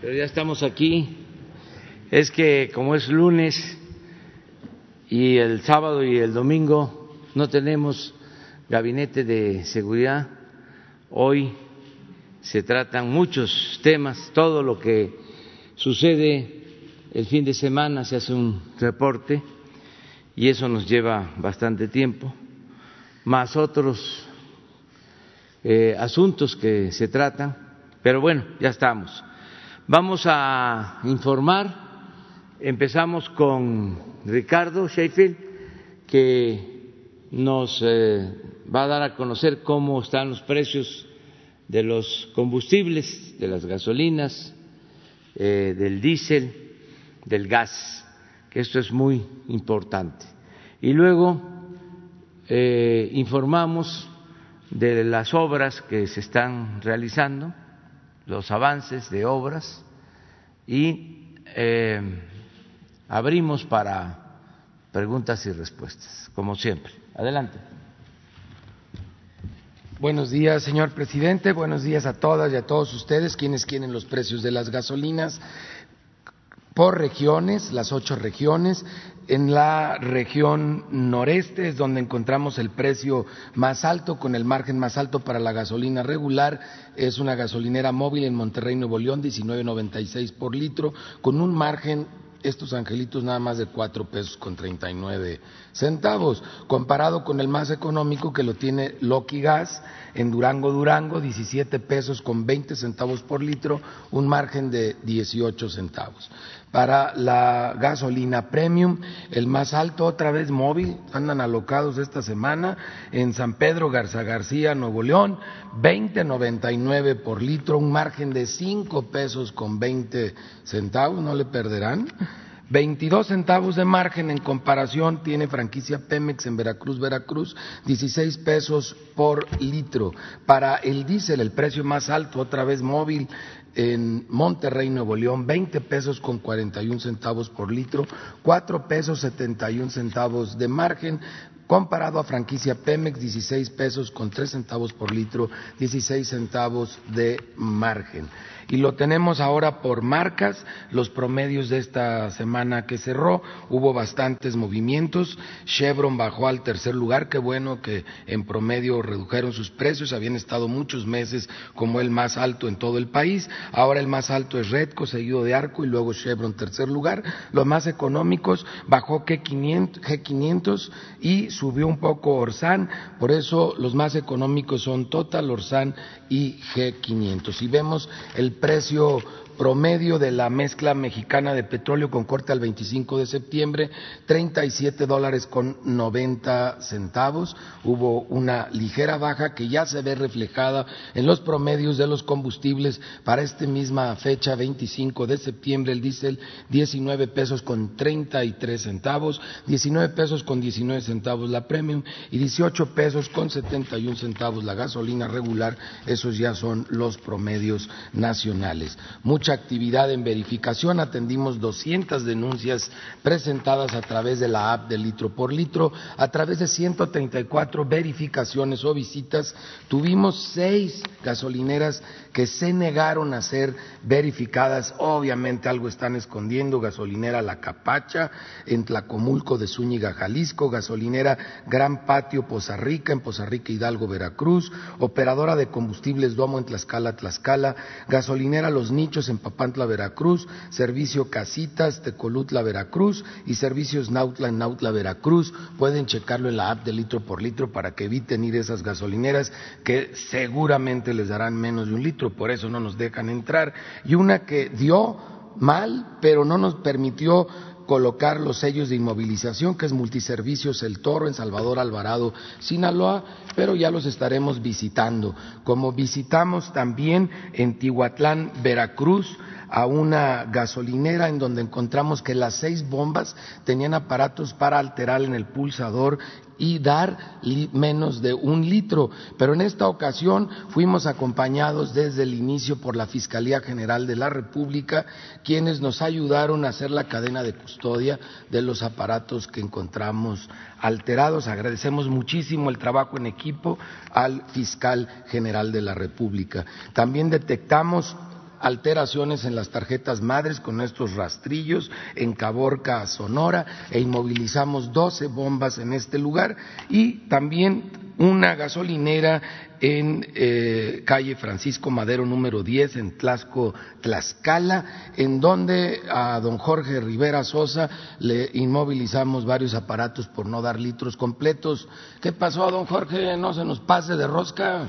pero ya estamos aquí. Es que como es lunes y el sábado y el domingo no tenemos gabinete de seguridad, hoy se tratan muchos temas, todo lo que sucede el fin de semana se hace un reporte y eso nos lleva bastante tiempo, más otros eh, asuntos que se tratan, pero bueno, ya estamos. Vamos a informar. Empezamos con Ricardo Sheffield, que nos eh, va a dar a conocer cómo están los precios de los combustibles, de las gasolinas, eh, del diésel, del gas, que esto es muy importante. Y luego eh, informamos de las obras que se están realizando los avances de obras y eh, abrimos para preguntas y respuestas, como siempre. Adelante. Buenos días, señor presidente. Buenos días a todas y a todos ustedes quienes quieren los precios de las gasolinas por regiones, las ocho regiones. En la región noreste es donde encontramos el precio más alto, con el margen más alto para la gasolina regular. Es una gasolinera móvil en Monterrey, Nuevo León, 19.96 por litro, con un margen estos angelitos nada más de cuatro pesos con treinta y nueve centavos, comparado con el más económico que lo tiene Loki Gas en Durango, Durango, 17 pesos con 20 centavos por litro, un margen de 18 centavos. Para la gasolina premium, el más alto, otra vez móvil, andan alocados esta semana en San Pedro Garza García, Nuevo León, 20.99 por litro, un margen de 5 pesos con 20 centavos, no le perderán. 22 centavos de margen en comparación tiene franquicia Pemex en Veracruz, Veracruz, 16 pesos por litro. Para el diésel, el precio más alto, otra vez móvil, en Monterrey, Nuevo León, 20 pesos con 41 centavos por litro, 4 pesos 71 centavos de margen, comparado a franquicia Pemex, 16 pesos con 3 centavos por litro, 16 centavos de margen y lo tenemos ahora por marcas, los promedios de esta semana que cerró, hubo bastantes movimientos, Chevron bajó al tercer lugar, qué bueno que en promedio redujeron sus precios, habían estado muchos meses como el más alto en todo el país, ahora el más alto es Redco, seguido de Arco y luego Chevron tercer lugar, los más económicos bajó G500, G500 y subió un poco Orsan, por eso los más económicos son Total, Orsan y G500. Y vemos el precio promedio de la mezcla mexicana de petróleo con corte al 25 de septiembre, 37 dólares con 90 centavos. Hubo una ligera baja que ya se ve reflejada en los promedios de los combustibles para esta misma fecha, 25 de septiembre, el diésel 19 pesos con 33 centavos, 19 pesos con 19 centavos la premium y 18 pesos con 71 centavos la gasolina regular. Esos ya son los promedios nacionales actividad en verificación, atendimos 200 denuncias presentadas a través de la app de litro por litro, a través de 134 verificaciones o visitas, tuvimos seis gasolineras que se negaron a ser verificadas, obviamente algo están escondiendo, gasolinera La Capacha en Tlacomulco de Zúñiga, Jalisco, gasolinera Gran Patio Poza Rica en Poza Rica Hidalgo, Veracruz, operadora de combustibles Domo en Tlaxcala, Tlaxcala, gasolinera Los Nichos en Papantla, Veracruz, servicio Casitas, Tecolutla, Veracruz y servicios Nautla en Nautla, Veracruz. Pueden checarlo en la app de litro por litro para que eviten ir esas gasolineras que seguramente les darán menos de un litro, por eso no nos dejan entrar. Y una que dio mal, pero no nos permitió colocar los sellos de inmovilización, que es Multiservicios El Toro en Salvador Alvarado, Sinaloa, pero ya los estaremos visitando. Como visitamos también en Tihuatlán, Veracruz, a una gasolinera en donde encontramos que las seis bombas tenían aparatos para alterar en el pulsador y dar menos de un litro. Pero en esta ocasión fuimos acompañados desde el inicio por la Fiscalía General de la República, quienes nos ayudaron a hacer la cadena de custodia de los aparatos que encontramos alterados. Agradecemos muchísimo el trabajo en equipo al Fiscal General de la República. También detectamos alteraciones en las tarjetas madres con estos rastrillos en Caborca, Sonora, e inmovilizamos 12 bombas en este lugar y también una gasolinera en eh, calle Francisco Madero número 10 en Tlasco, Tlaxcala, en donde a don Jorge Rivera Sosa le inmovilizamos varios aparatos por no dar litros completos. ¿Qué pasó, don Jorge? No se nos pase de rosca.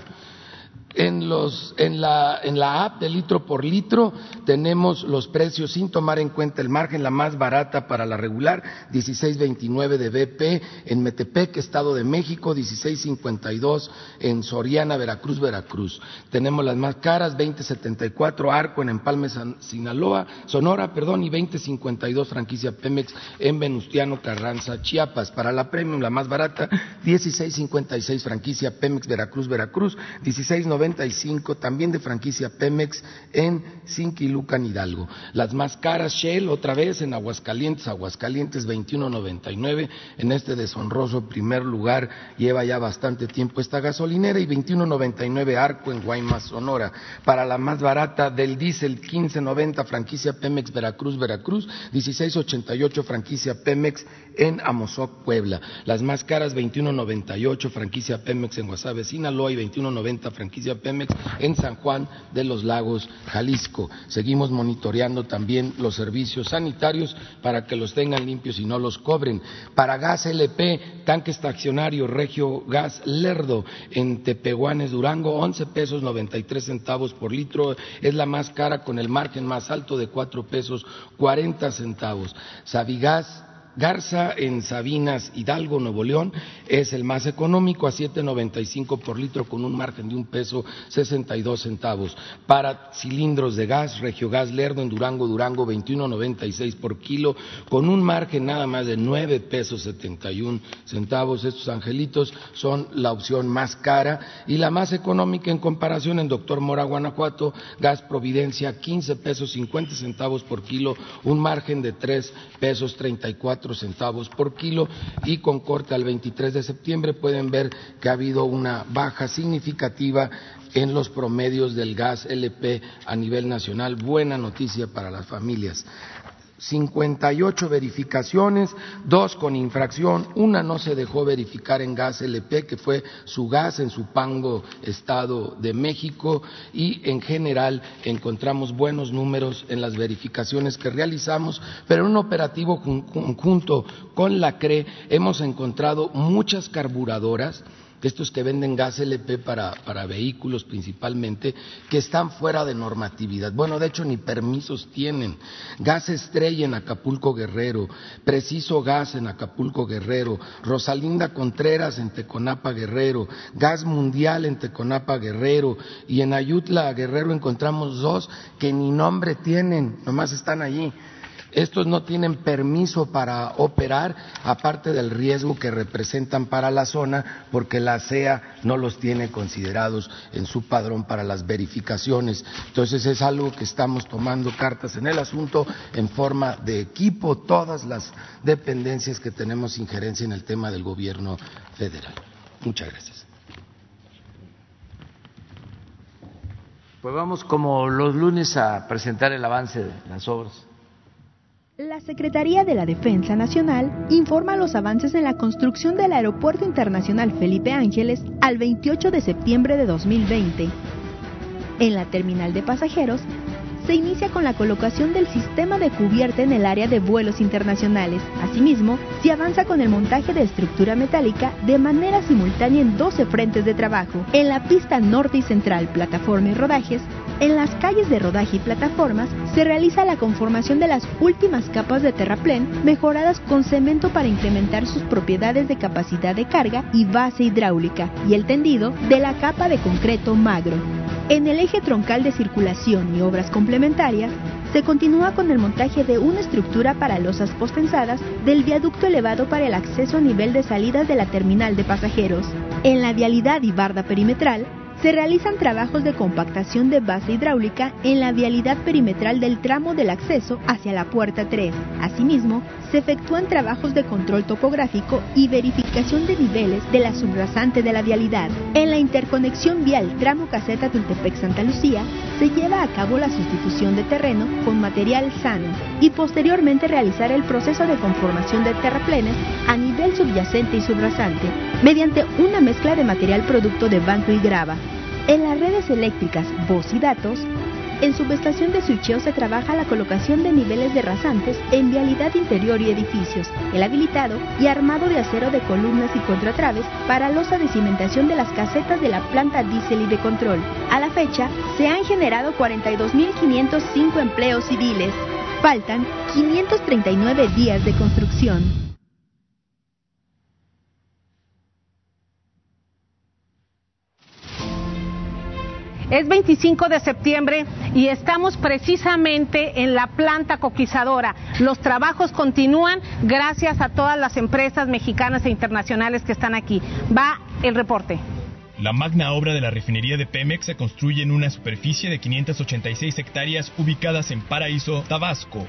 En, los, en, la, en la app de litro por litro tenemos los precios sin tomar en cuenta el margen, la más barata para la regular, 16.29 de BP en Metepec, Estado de México, 16.52 en Soriana, Veracruz, Veracruz. Tenemos las más caras, 20.74 Arco en Empalme, Sinaloa, Sonora, perdón, y 20.52 franquicia Pemex en Venustiano, Carranza, Chiapas. Para la Premium, la más barata, 16.56 franquicia Pemex, Veracruz, Veracruz, 16.90 95 también de franquicia Pemex en Sinquilucan, Hidalgo. Las más caras Shell otra vez en Aguascalientes, Aguascalientes 21.99 en este deshonroso primer lugar lleva ya bastante tiempo esta gasolinera y 21.99 Arco en Guaymas, Sonora. Para la más barata del diésel 15.90 franquicia Pemex Veracruz, Veracruz, 16.88 franquicia Pemex en Amozoc, Puebla. Las más caras 21.98 franquicia Pemex en Guasave, Sinaloa y 21.90 franquicia Pemex en San Juan de los Lagos, Jalisco. Seguimos monitoreando también los servicios sanitarios para que los tengan limpios y no los cobren. Para gas LP, tanque estacionario Regio Gas Lerdo en Tepehuanes, Durango, 11 pesos 93 centavos por litro. Es la más cara con el margen más alto de 4 pesos 40 centavos. Sabigas Garza en Sabinas, Hidalgo, Nuevo León, es el más económico a 7.95 por litro con un margen de un peso 62 centavos. Para cilindros de gas, Regiogas Lerdo en Durango, Durango 21.96 por kilo con un margen nada más de 9 pesos 71 centavos. Estos angelitos son la opción más cara y la más económica en comparación en Doctor Mora, Guanajuato, Gas Providencia 15 pesos 50 centavos por kilo, un margen de 3 pesos 34 centavos por kilo y con corte al 23 de septiembre pueden ver que ha habido una baja significativa en los promedios del gas LP a nivel nacional. Buena noticia para las familias. 58 verificaciones, dos con infracción, una no se dejó verificar en gas LP, que fue su gas en su Pango, Estado de México, y en general encontramos buenos números en las verificaciones que realizamos, pero en un operativo conjunto con la CRE hemos encontrado muchas carburadoras estos que venden gas LP para, para, vehículos principalmente, que están fuera de normatividad. Bueno, de hecho ni permisos tienen. Gas Estrella en Acapulco Guerrero, Preciso Gas en Acapulco Guerrero, Rosalinda Contreras en Teconapa Guerrero, Gas Mundial en Teconapa Guerrero y en Ayutla Guerrero encontramos dos que ni nombre tienen, nomás están allí. Estos no tienen permiso para operar, aparte del riesgo que representan para la zona, porque la CEA no los tiene considerados en su padrón para las verificaciones. Entonces es algo que estamos tomando cartas en el asunto en forma de equipo, todas las dependencias que tenemos injerencia en el tema del gobierno federal. Muchas gracias. Pues vamos como los lunes a presentar el avance de las obras. La Secretaría de la Defensa Nacional informa los avances en la construcción del Aeropuerto Internacional Felipe Ángeles al 28 de septiembre de 2020. En la terminal de pasajeros se inicia con la colocación del sistema de cubierta en el área de vuelos internacionales. Asimismo, se avanza con el montaje de estructura metálica de manera simultánea en 12 frentes de trabajo. En la pista norte y central, plataforma y rodajes, en las calles de rodaje y plataformas se realiza la conformación de las últimas capas de terraplén mejoradas con cemento para incrementar sus propiedades de capacidad de carga y base hidráulica y el tendido de la capa de concreto magro. En el eje troncal de circulación y obras complementarias, se continúa con el montaje de una estructura para losas pospensadas del viaducto elevado para el acceso a nivel de salidas de la terminal de pasajeros. En la vialidad y barda perimetral, se realizan trabajos de compactación de base hidráulica en la vialidad perimetral del tramo del acceso hacia la puerta 3. Asimismo, se efectúan trabajos de control topográfico y verificación de niveles de la subrasante de la vialidad. En la interconexión vial tramo caseta Tultepec-Santa Lucía, se lleva a cabo la sustitución de terreno con material sano y posteriormente realizar el proceso de conformación de terraplenes a nivel subyacente y subrasante mediante una mezcla de material producto de banco y grava. En las redes eléctricas, voz y datos, en subestación de switcheo se trabaja la colocación de niveles de rasantes en vialidad interior y edificios, el habilitado y armado de acero de columnas y contratraves para losa de cimentación de las casetas de la planta diésel y de control. A la fecha, se han generado 42.505 empleos civiles. Faltan 539 días de construcción. Es 25 de septiembre y estamos precisamente en la planta coquizadora. Los trabajos continúan gracias a todas las empresas mexicanas e internacionales que están aquí. Va el reporte. La magna obra de la refinería de Pemex se construye en una superficie de 586 hectáreas ubicadas en Paraíso, Tabasco.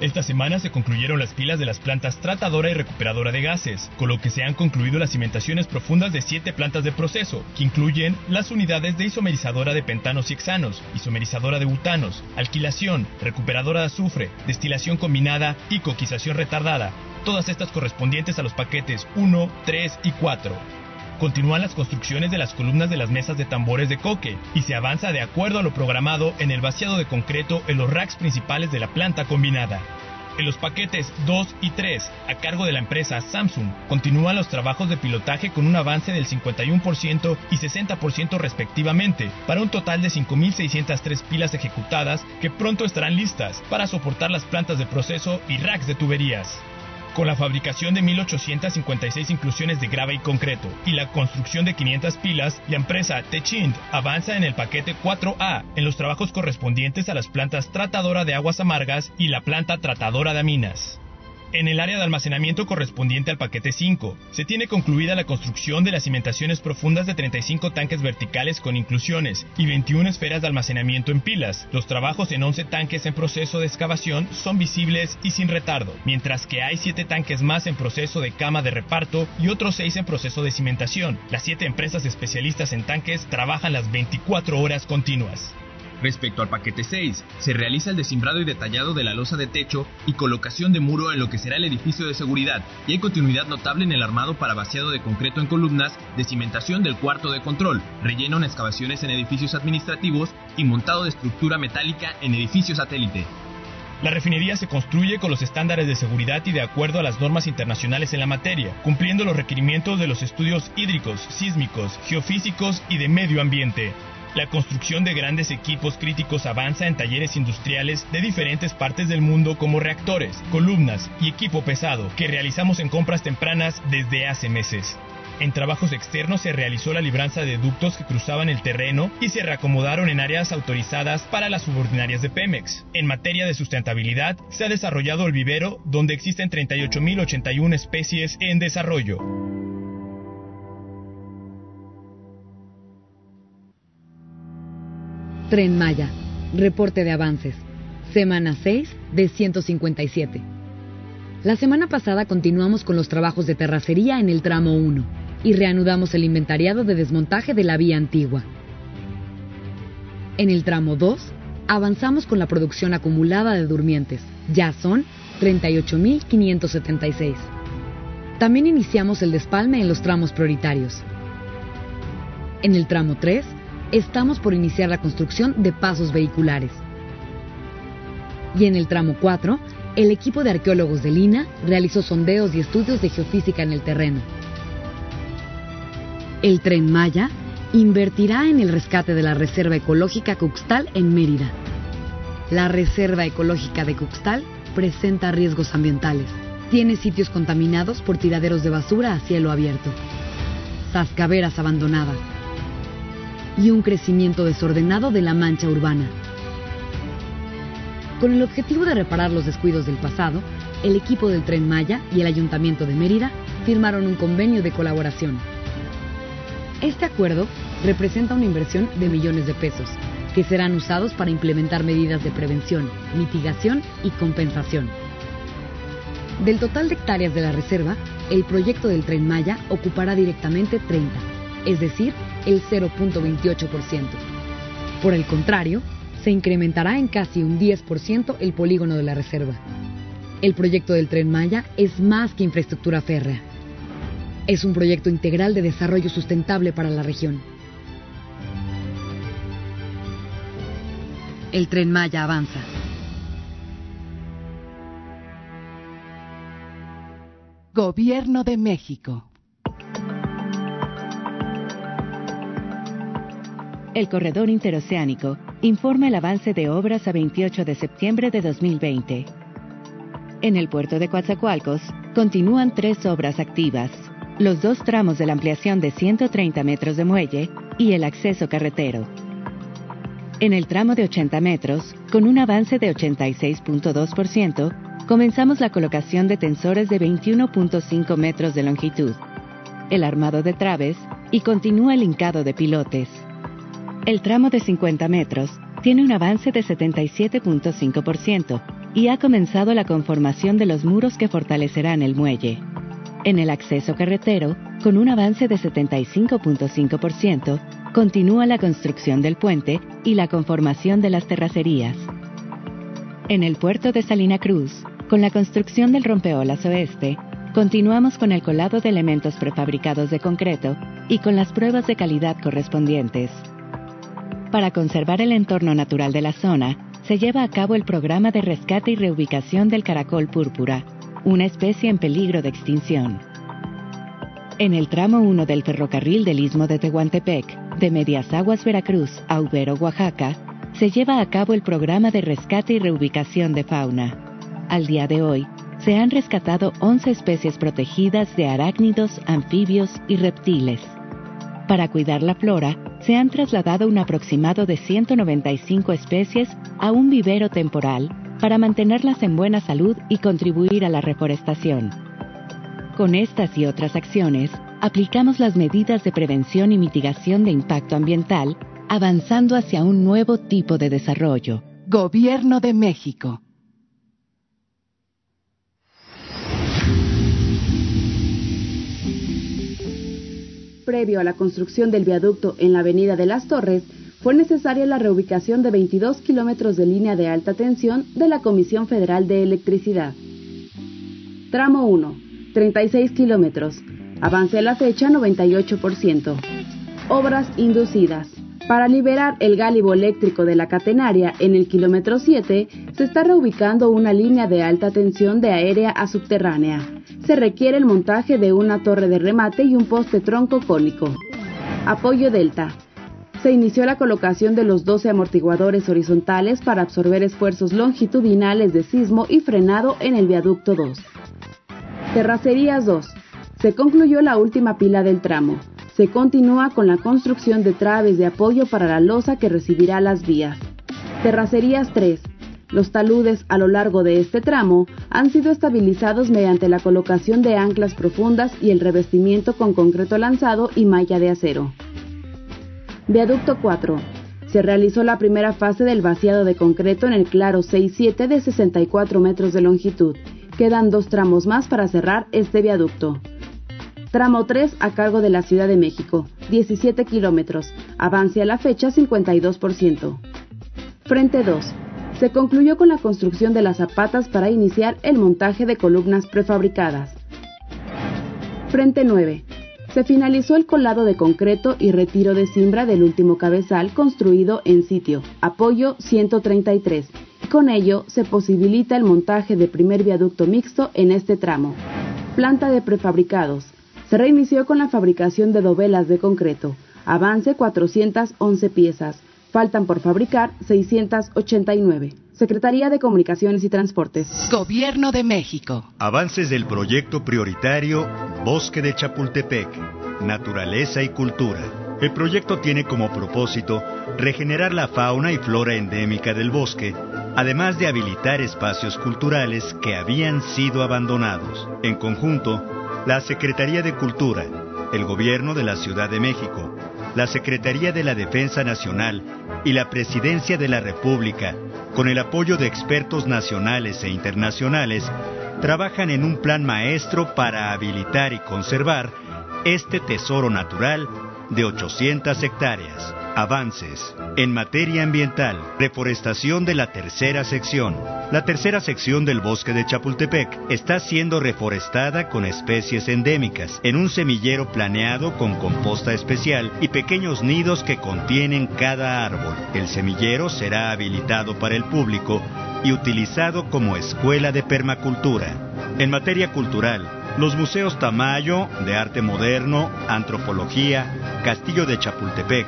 Esta semana se concluyeron las pilas de las plantas tratadora y recuperadora de gases, con lo que se han concluido las cimentaciones profundas de siete plantas de proceso, que incluyen las unidades de isomerizadora de pentanos y hexanos, isomerizadora de butanos, alquilación, recuperadora de azufre, destilación combinada y coquización retardada, todas estas correspondientes a los paquetes 1, 3 y 4 continúan las construcciones de las columnas de las mesas de tambores de coque y se avanza de acuerdo a lo programado en el vaciado de concreto en los racks principales de la planta combinada. En los paquetes 2 y 3, a cargo de la empresa Samsung, continúan los trabajos de pilotaje con un avance del 51% y 60% respectivamente, para un total de 5.603 pilas ejecutadas que pronto estarán listas para soportar las plantas de proceso y racks de tuberías. Con la fabricación de 1.856 inclusiones de grava y concreto y la construcción de 500 pilas, la empresa Techind avanza en el paquete 4A en los trabajos correspondientes a las plantas tratadora de aguas amargas y la planta tratadora de aminas. En el área de almacenamiento correspondiente al paquete 5, se tiene concluida la construcción de las cimentaciones profundas de 35 tanques verticales con inclusiones y 21 esferas de almacenamiento en pilas. Los trabajos en 11 tanques en proceso de excavación son visibles y sin retardo, mientras que hay 7 tanques más en proceso de cama de reparto y otros 6 en proceso de cimentación. Las 7 empresas especialistas en tanques trabajan las 24 horas continuas. Respecto al paquete 6, se realiza el desimbrado y detallado de la losa de techo y colocación de muro en lo que será el edificio de seguridad, y hay continuidad notable en el armado para vaciado de concreto en columnas, de cimentación del cuarto de control, relleno en excavaciones en edificios administrativos y montado de estructura metálica en edificios satélite. La refinería se construye con los estándares de seguridad y de acuerdo a las normas internacionales en la materia, cumpliendo los requerimientos de los estudios hídricos, sísmicos, geofísicos y de medio ambiente. La construcción de grandes equipos críticos avanza en talleres industriales de diferentes partes del mundo como reactores, columnas y equipo pesado que realizamos en compras tempranas desde hace meses. En trabajos externos se realizó la libranza de ductos que cruzaban el terreno y se reacomodaron en áreas autorizadas para las subordinarias de Pemex. En materia de sustentabilidad, se ha desarrollado el vivero, donde existen 38.081 especies en desarrollo. Tren Maya. Reporte de avances. Semana 6 de 157. La semana pasada continuamos con los trabajos de terracería en el tramo 1 y reanudamos el inventariado de desmontaje de la vía antigua. En el tramo 2 avanzamos con la producción acumulada de durmientes. Ya son 38.576. También iniciamos el despalme en los tramos prioritarios. En el tramo 3 estamos por iniciar la construcción de pasos vehiculares. Y en el tramo 4, el equipo de arqueólogos de Lina realizó sondeos y estudios de geofísica en el terreno. El tren Maya invertirá en el rescate de la Reserva Ecológica Cuxtal en Mérida. La Reserva Ecológica de Cuxtal presenta riesgos ambientales. Tiene sitios contaminados por tiraderos de basura a cielo abierto. Zascaveras abandonadas y un crecimiento desordenado de la mancha urbana. Con el objetivo de reparar los descuidos del pasado, el equipo del Tren Maya y el Ayuntamiento de Mérida firmaron un convenio de colaboración. Este acuerdo representa una inversión de millones de pesos, que serán usados para implementar medidas de prevención, mitigación y compensación. Del total de hectáreas de la reserva, el proyecto del tren Maya ocupará directamente 30, es decir, el 0.28%. Por el contrario, se incrementará en casi un 10% el polígono de la reserva. El proyecto del tren Maya es más que infraestructura férrea. Es un proyecto integral de desarrollo sustentable para la región. El tren Maya avanza. Gobierno de México. El corredor interoceánico informa el avance de obras a 28 de septiembre de 2020. En el puerto de Coatzacoalcos continúan tres obras activas, los dos tramos de la ampliación de 130 metros de muelle y el acceso carretero. En el tramo de 80 metros, con un avance de 86.2%, comenzamos la colocación de tensores de 21.5 metros de longitud, el armado de traves y continúa el hincado de pilotes. El tramo de 50 metros tiene un avance de 77.5% y ha comenzado la conformación de los muros que fortalecerán el muelle. En el acceso carretero, con un avance de 75.5%, continúa la construcción del puente y la conformación de las terracerías. En el puerto de Salina Cruz, con la construcción del rompeolas oeste, continuamos con el colado de elementos prefabricados de concreto y con las pruebas de calidad correspondientes. Para conservar el entorno natural de la zona, se lleva a cabo el programa de rescate y reubicación del caracol púrpura, una especie en peligro de extinción. En el tramo 1 del ferrocarril del Istmo de Tehuantepec, de Medias Aguas Veracruz a Ubero, Oaxaca, se lleva a cabo el programa de rescate y reubicación de fauna. Al día de hoy, se han rescatado 11 especies protegidas de arácnidos, anfibios y reptiles. Para cuidar la flora, se han trasladado un aproximado de 195 especies a un vivero temporal para mantenerlas en buena salud y contribuir a la reforestación. Con estas y otras acciones, aplicamos las medidas de prevención y mitigación de impacto ambiental, avanzando hacia un nuevo tipo de desarrollo. Gobierno de México. Previo a la construcción del viaducto en la Avenida de las Torres, fue necesaria la reubicación de 22 kilómetros de línea de alta tensión de la Comisión Federal de Electricidad. Tramo 1, 36 kilómetros. Avance a la fecha 98%. Obras inducidas. Para liberar el gálibo eléctrico de la catenaria en el kilómetro 7, se está reubicando una línea de alta tensión de aérea a subterránea se requiere el montaje de una torre de remate y un poste tronco cónico. Apoyo Delta. Se inició la colocación de los 12 amortiguadores horizontales para absorber esfuerzos longitudinales de sismo y frenado en el viaducto 2. Terracerías 2. Se concluyó la última pila del tramo. Se continúa con la construcción de traves de apoyo para la losa que recibirá las vías. Terracerías 3. Los taludes a lo largo de este tramo han sido estabilizados mediante la colocación de anclas profundas y el revestimiento con concreto lanzado y malla de acero. Viaducto 4. Se realizó la primera fase del vaciado de concreto en el claro 6-7 de 64 metros de longitud. Quedan dos tramos más para cerrar este viaducto. Tramo 3 a cargo de la Ciudad de México, 17 kilómetros. Avance a la fecha 52%. Frente 2 se concluyó con la construcción de las zapatas para iniciar el montaje de columnas prefabricadas. Frente 9. Se finalizó el colado de concreto y retiro de cimbra del último cabezal construido en sitio, apoyo 133. Con ello se posibilita el montaje de primer viaducto mixto en este tramo. Planta de prefabricados. Se reinició con la fabricación de dovelas de concreto. Avance 411 piezas Faltan por fabricar 689. Secretaría de Comunicaciones y Transportes. Gobierno de México. Avances del proyecto prioritario Bosque de Chapultepec, Naturaleza y Cultura. El proyecto tiene como propósito regenerar la fauna y flora endémica del bosque, además de habilitar espacios culturales que habían sido abandonados. En conjunto, la Secretaría de Cultura, el Gobierno de la Ciudad de México, la Secretaría de la Defensa Nacional y la Presidencia de la República, con el apoyo de expertos nacionales e internacionales, trabajan en un plan maestro para habilitar y conservar este tesoro natural de 800 hectáreas. Avances en materia ambiental. Reforestación de la tercera sección. La tercera sección del bosque de Chapultepec está siendo reforestada con especies endémicas en un semillero planeado con composta especial y pequeños nidos que contienen cada árbol. El semillero será habilitado para el público y utilizado como escuela de permacultura. En materia cultural, los museos Tamayo, de arte moderno, antropología, Castillo de Chapultepec,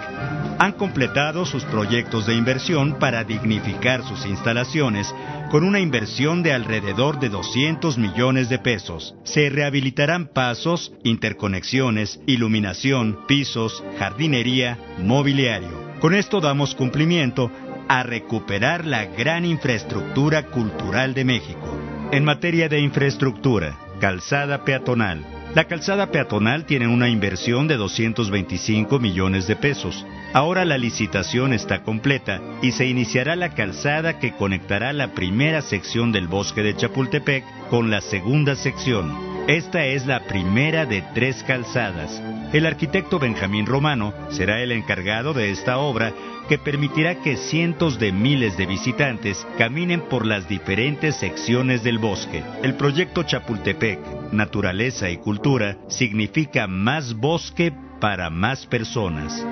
han completado sus proyectos de inversión para dignificar sus instalaciones con una inversión de alrededor de 200 millones de pesos. Se rehabilitarán pasos, interconexiones, iluminación, pisos, jardinería, mobiliario. Con esto damos cumplimiento a recuperar la gran infraestructura cultural de México. En materia de infraestructura, calzada peatonal. La calzada peatonal tiene una inversión de 225 millones de pesos. Ahora la licitación está completa y se iniciará la calzada que conectará la primera sección del bosque de Chapultepec con la segunda sección. Esta es la primera de tres calzadas. El arquitecto Benjamín Romano será el encargado de esta obra que permitirá que cientos de miles de visitantes caminen por las diferentes secciones del bosque. El proyecto Chapultepec, Naturaleza y Cultura, significa más bosque para más personas.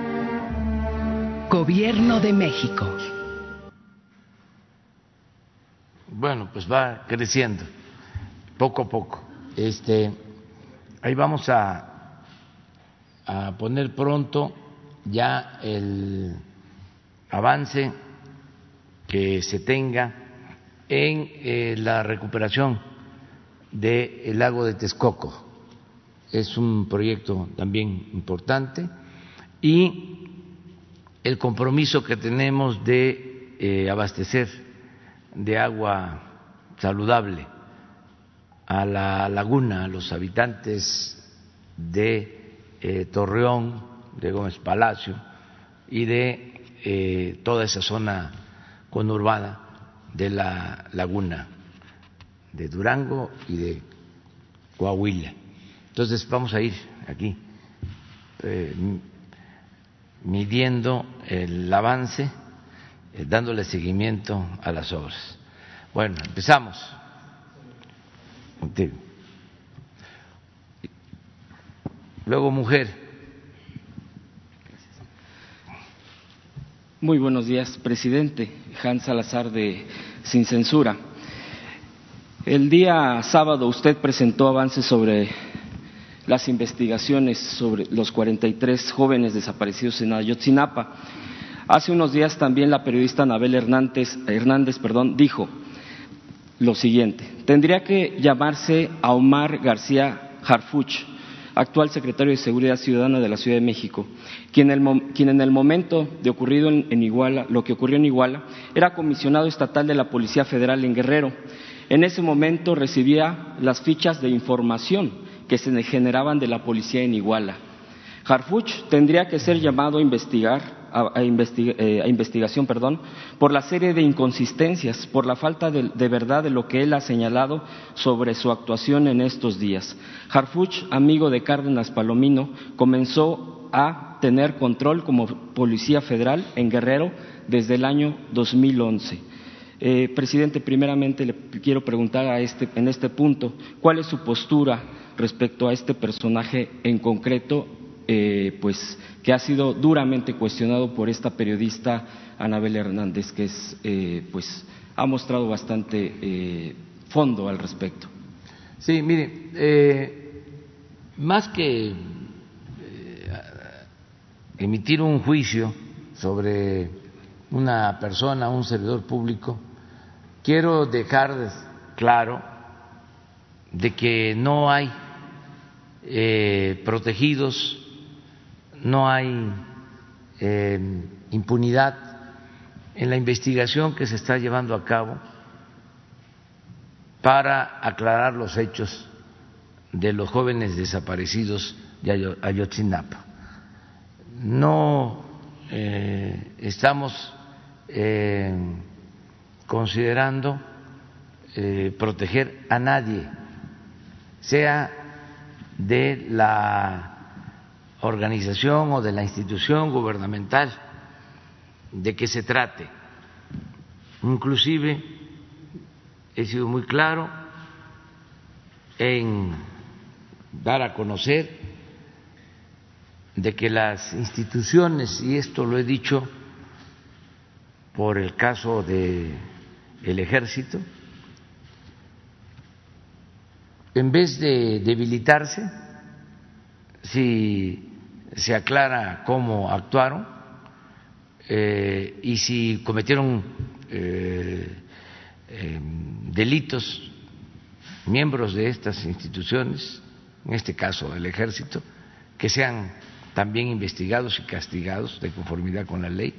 Gobierno de México. Bueno, pues va creciendo poco a poco. Este, ahí vamos a, a poner pronto ya el avance que se tenga en eh, la recuperación del lago de Texcoco. Es un proyecto también importante y el compromiso que tenemos de eh, abastecer de agua saludable a la laguna, a los habitantes de eh, Torreón, de Gómez Palacio y de eh, toda esa zona conurbada de la laguna de Durango y de Coahuila. Entonces vamos a ir aquí midiendo el avance, eh, dándole seguimiento a las obras. Bueno, empezamos. Luego mujer. Muy buenos días, presidente. Hans Salazar de Sin Censura. El día sábado usted presentó avances sobre las investigaciones sobre los 43 jóvenes desaparecidos en Ayotzinapa. Hace unos días también la periodista Anabel Hernández, Hernández perdón, dijo lo siguiente, tendría que llamarse a Omar García Harfuch, actual secretario de Seguridad Ciudadana de la Ciudad de México, quien, en el momento de ocurrido en Iguala, lo que ocurrió en Iguala, era comisionado estatal de la Policía Federal en Guerrero. En ese momento recibía las fichas de información que se generaban de la policía en Iguala. Harfuch tendría que ser llamado a investigar a, eh, investigación perdón, por la serie de inconsistencias, por la falta de, verdad de lo que él ha señalado sobre su actuación en estos días. Harfuch, amigo de Cárdenas Palomino, comenzó a tener control como policía federal en Guerrero desde el año 2011. Eh, presidente, primeramente le quiero preguntar a este, en este punto cuál es su postura respecto a este personaje en concreto, eh, pues que ha sido duramente cuestionado por esta periodista Anabel Hernández, que es, eh, pues, ha mostrado bastante eh, fondo al respecto. Sí, mire, más que emitir un juicio sobre una persona, un servidor público, quiero dejar claro de que no hay protegidos, no hay eh, impunidad en la investigación que se está llevando a cabo para aclarar los hechos de los jóvenes desaparecidos de Ayotzinapa. no eh, estamos eh, considerando proteger a nadie, sea de la organización o de la institución gubernamental de que se trate. Inclusive he sido muy claro en dar a conocer de que las instituciones, y esto lo he dicho por el caso del el ejército, en vez de debilitarse, si se aclara cómo actuaron eh, y si cometieron eh, em, delitos miembros de estas instituciones, en este caso el ejército, que sean también investigados y castigados de conformidad con la ley.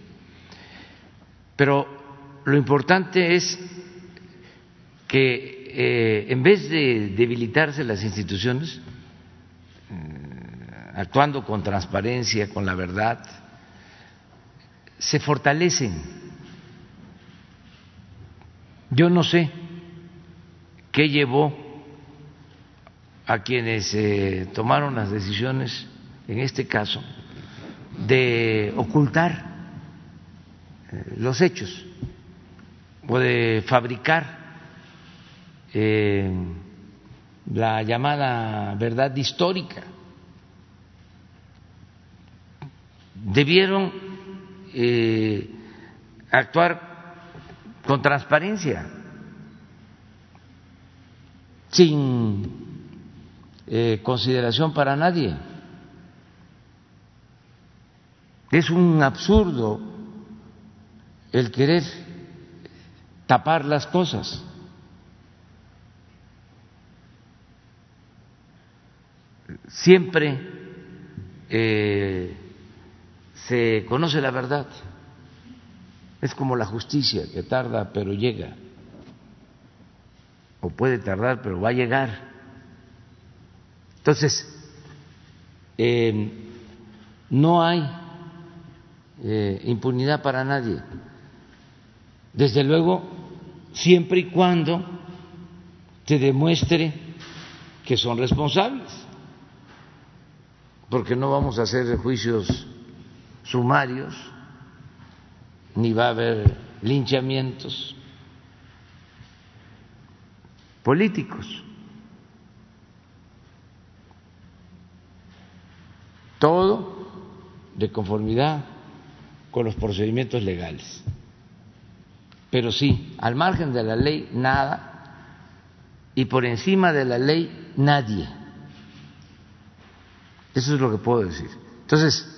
Pero lo importante es que eh, en vez de debilitarse las instituciones, actuando con transparencia, con la verdad, se fortalecen. Yo no sé qué llevó a quienes eh, tomaron las decisiones en este caso, de ocultar eh, los hechos o de fabricar eh, la llamada verdad histórica. Debieron eh, actuar con transparencia, sin consideración para nadie. Es un absurdo el querer tapar las cosas. Siempre eh, se conoce la verdad. Es como la justicia, que tarda pero llega. O puede tardar pero va a llegar. Entonces, eh, no hay eh, impunidad para nadie. Desde luego, siempre y cuando se demuestre que son responsables, porque no vamos a hacer juicios sumarios, ni va a haber linchamientos políticos. Todo de conformidad con los procedimientos legales. Pero sí, al margen de la ley, nada, y por encima de la ley, nadie. Eso es lo que puedo decir. Entonces,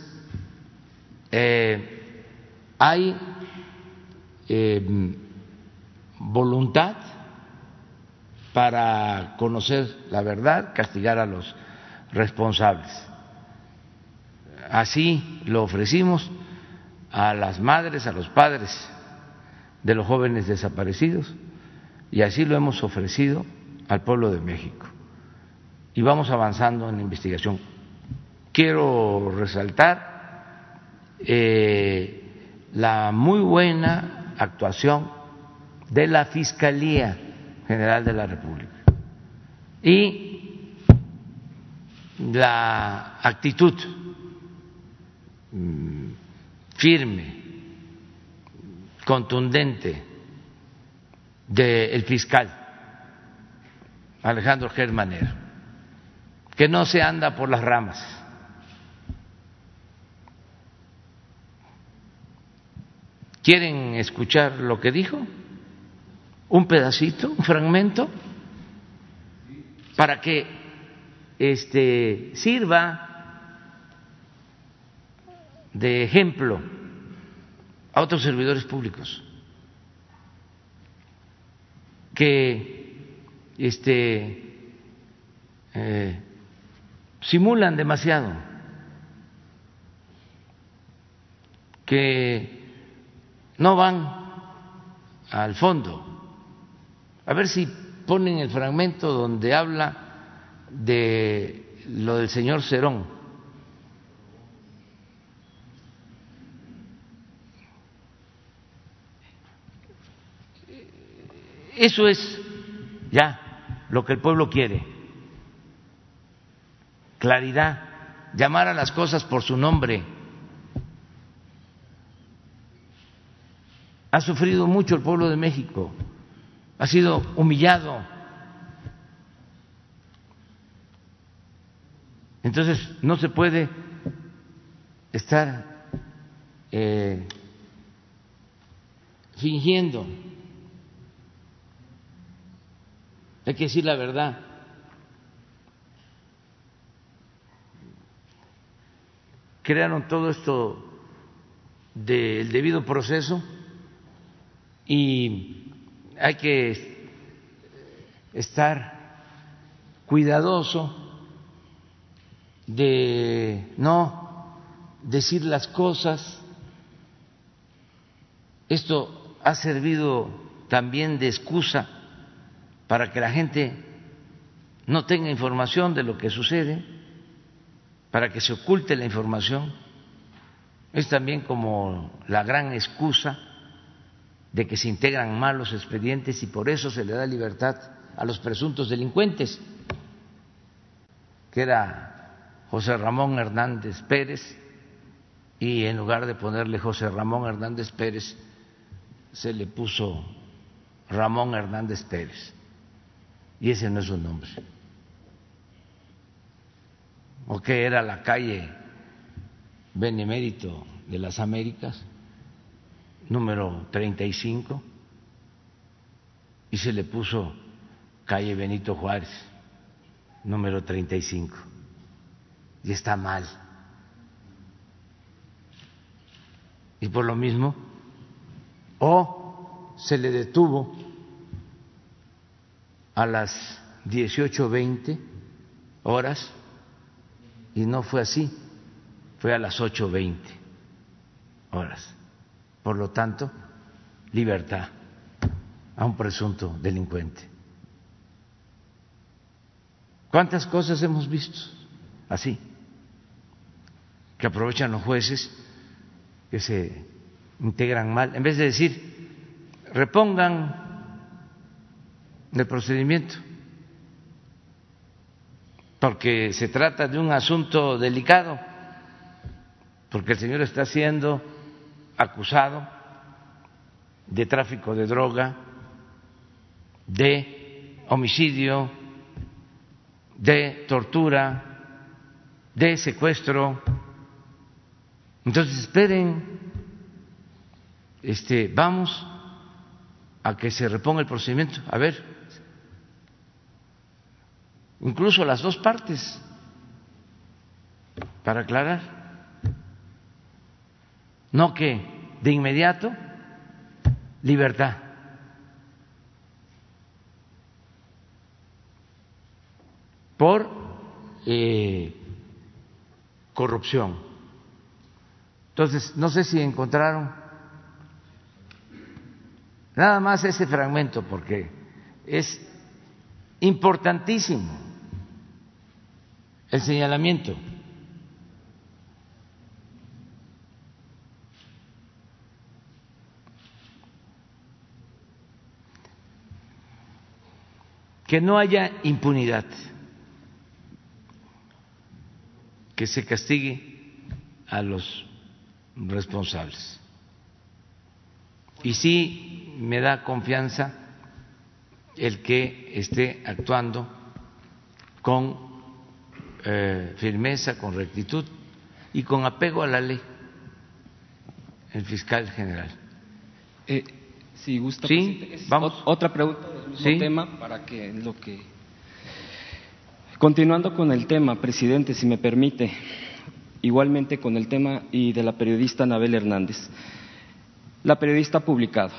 eh, hay eh, voluntad para conocer la verdad, castigar a los responsables. Así lo ofrecimos a las madres, a los padres de los jóvenes desaparecidos y así lo hemos ofrecido al pueblo de México. Y vamos avanzando en la investigación. Quiero resaltar eh, la muy buena actuación de la Fiscalía General de la República y la actitud mm, firme, contundente del fiscal Alejandro Germanero, que no se anda por las ramas. ¿Quieren escuchar lo que dijo? Un pedacito, un fragmento, para que este sirva de ejemplo a otros servidores públicos. Que este, eh, simulan demasiado, que no van al fondo. A ver si ponen el fragmento donde habla de lo del señor Cerón. Eso es ya lo que el pueblo quiere. Claridad, llamar a las cosas por su nombre. Ha sufrido mucho el pueblo de México, ha sido humillado. Entonces no se puede estar eh, fingiendo. Hay que decir la verdad. Crearon todo esto del debido proceso y hay que estar cuidadoso de no decir las cosas. Esto ha servido también de excusa para que la gente no tenga información de lo que sucede, para que se oculte la información. Es también como la gran excusa de que se integran mal los expedientes y por eso se le da libertad a los presuntos delincuentes, que era José Ramón Hernández Pérez, y en lugar de ponerle José Ramón Hernández Pérez, se le puso Ramón Hernández Pérez y ese no es su nombre. ¿O qué era la calle Benemérito de las Américas, número 35, y se le puso calle Benito Juárez, número 35, y está mal. Y por lo mismo, o se le detuvo a las 18.20 horas y no fue así, fue a las 8.20 horas. Por lo tanto, libertad a un presunto delincuente. ¿Cuántas cosas hemos visto así? Que aprovechan los jueces, que se integran mal, en vez de decir, repongan del procedimiento, porque se trata de un asunto delicado, porque el señor está siendo acusado de tráfico de droga, de homicidio, de tortura, de secuestro. Entonces esperen, este, vamos a que se reponga el procedimiento. A ver, incluso las dos partes, para aclarar. No que de inmediato libertad. por eh, corrupción. Entonces, no sé si encontraron nada más ese fragmento, porque es importantísimo el señalamiento. Que no haya impunidad, que se castigue a los responsables. Y sí me da confianza el que esté actuando con eh, firmeza, con rectitud y con apego a la ley, el fiscal general. Eh, si gusta, sí, vamos. Otra pregunta del mismo tema para que lo que. Continuando con el tema, presidente, si me permite, igualmente con el tema y de la periodista Anabel Hernández. La periodista ha publicado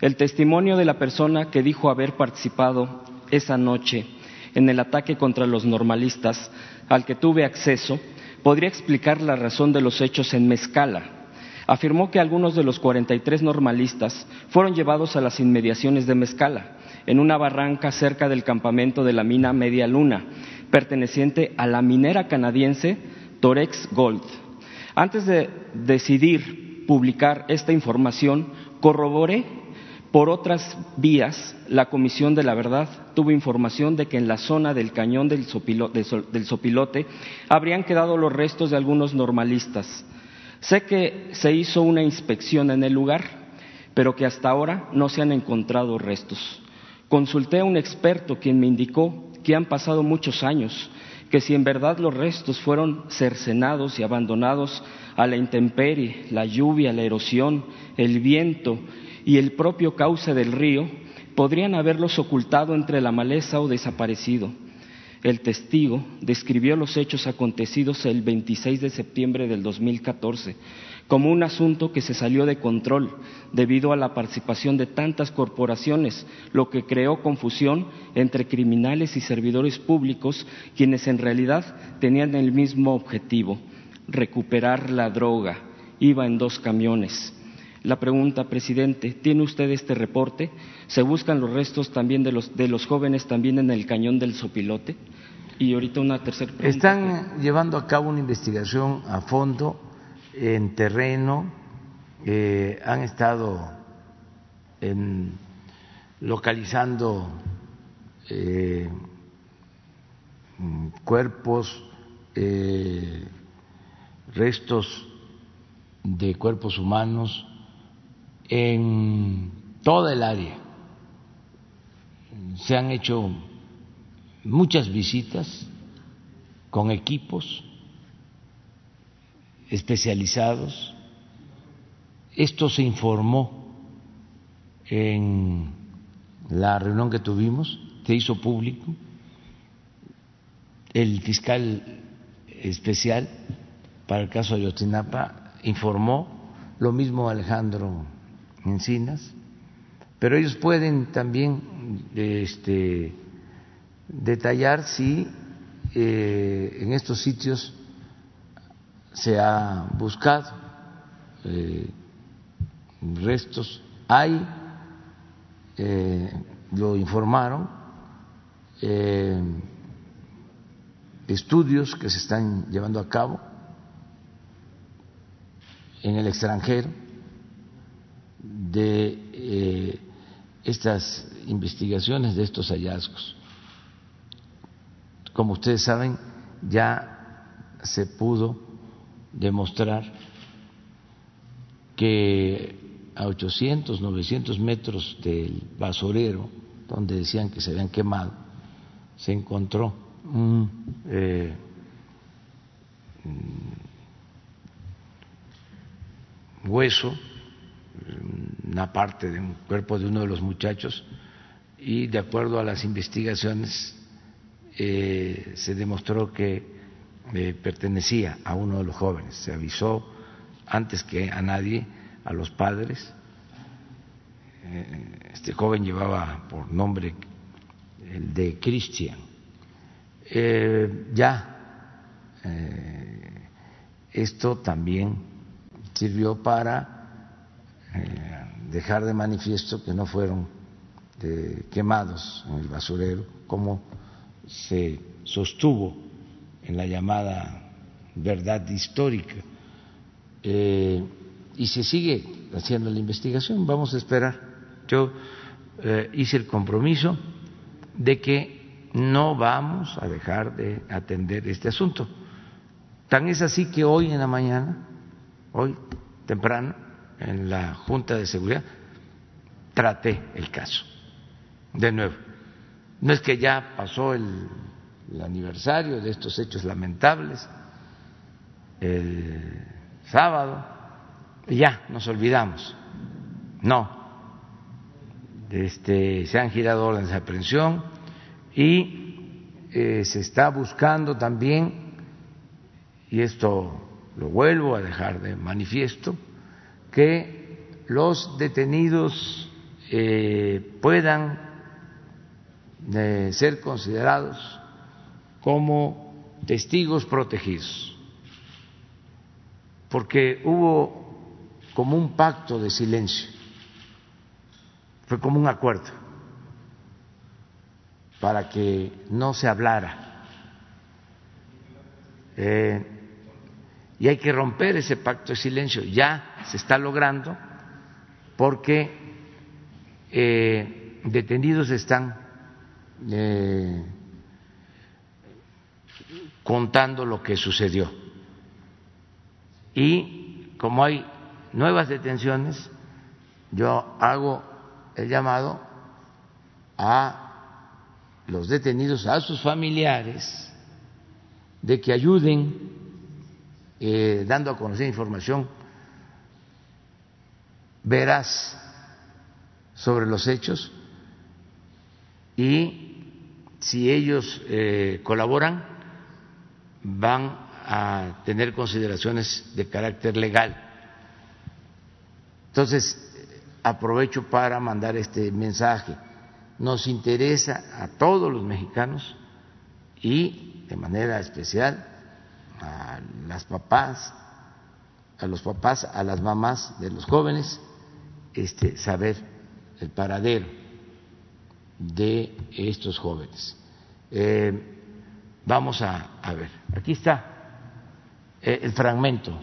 el testimonio de la persona que dijo haber participado esa noche en el ataque contra los normalistas al que tuve acceso podría explicar la razón de los hechos en Mezcala. Afirmó que algunos de los 43 normalistas fueron llevados a las inmediaciones de Mezcala, en una barranca cerca del campamento de la mina Media Luna, perteneciente a la minera canadiense Torex Gold. Antes de decidir publicar esta información, corroboré Por otras vías, la Comisión de la Verdad tuvo información de que en la zona del cañón del, Sopilote habrían quedado los restos de algunos normalistas. Sé que se hizo una inspección en el lugar, pero que hasta ahora no se han encontrado restos. Consulté a un experto quien me indicó que han pasado muchos años, que si en verdad los restos fueron cercenados y abandonados a la intemperie, la lluvia, la erosión, el viento y el propio cauce del río, podrían haberlos ocultado entre la maleza o desaparecido. El testigo describió los hechos acontecidos el 26 de septiembre del 2014 como un asunto que se salió de control debido a la participación de tantas corporaciones, lo que creó confusión entre criminales y servidores públicos, quienes en realidad tenían el mismo objetivo, recuperar la droga. Iba en dos camiones. La pregunta, presidente, ¿tiene usted este reporte? ¿Se buscan los restos también de los, de los jóvenes también en el cañón del Sopilote? Y ahorita una tercera pregunta. Están llevando a cabo una investigación a fondo en terreno, eh, han estado localizando eh, cuerpos, eh, restos de cuerpos humanos en toda el área. Se han hecho muchas visitas con equipos especializados. Esto se informó en la reunión que tuvimos, se hizo público. El fiscal especial para el caso de Ayotzinapa informó, lo mismo Alejandro Encinas, pero ellos pueden también este, detallar si eh, en estos sitios se ha buscado eh, restos, hay, eh, lo informaron, estudios que se están llevando a cabo en el extranjero de estas investigaciones, de estos hallazgos. Como ustedes saben, ya se pudo demostrar que a 800, 900 metros del basurero, donde decían que se habían quemado, se encontró un eh, hueso, una parte de un cuerpo de uno de los muchachos, y de acuerdo a las investigaciones eh, se demostró que eh, pertenecía a uno de los jóvenes. Se avisó antes que a nadie, a los padres. Eh, este joven llevaba por nombre el de Christian. Eh, ya esto también sirvió para dejar de manifiesto que no fueron quemados en el basurero, como se sostuvo en la llamada verdad histórica. Eh, y se sigue haciendo la investigación, vamos a esperar. Yo eh, hice el compromiso de que no vamos a dejar de atender este asunto. Tan es así que hoy en la mañana, hoy temprano, en la Junta de Seguridad, traté el caso de nuevo. No es que ya pasó el aniversario de estos hechos lamentables, el sábado, y ya nos olvidamos. No, este, se han girado órdenes de aprehensión y eh, se está buscando también, y esto lo vuelvo a dejar de manifiesto, que los detenidos eh, puedan eh, ser considerados como testigos protegidos, porque hubo como un pacto de silencio, fue como un acuerdo para que no se hablara. Eh, y hay que romper ese pacto de silencio. Ya se está logrando porque eh, detenidos están eh, contando lo que sucedió. Y como hay nuevas detenciones, yo hago el llamado a los detenidos, a sus familiares, de que ayuden eh, dando a conocer información veraz sobre los hechos y si ellos eh, colaboran van a tener consideraciones de carácter legal. Entonces, aprovecho para mandar este mensaje. Nos interesa a todos los mexicanos y de manera especial a las papás, a los papás, a las mamás de los jóvenes, este, saber el paradero de estos jóvenes. Eh, vamos a, ver, aquí está eh, el fragmento.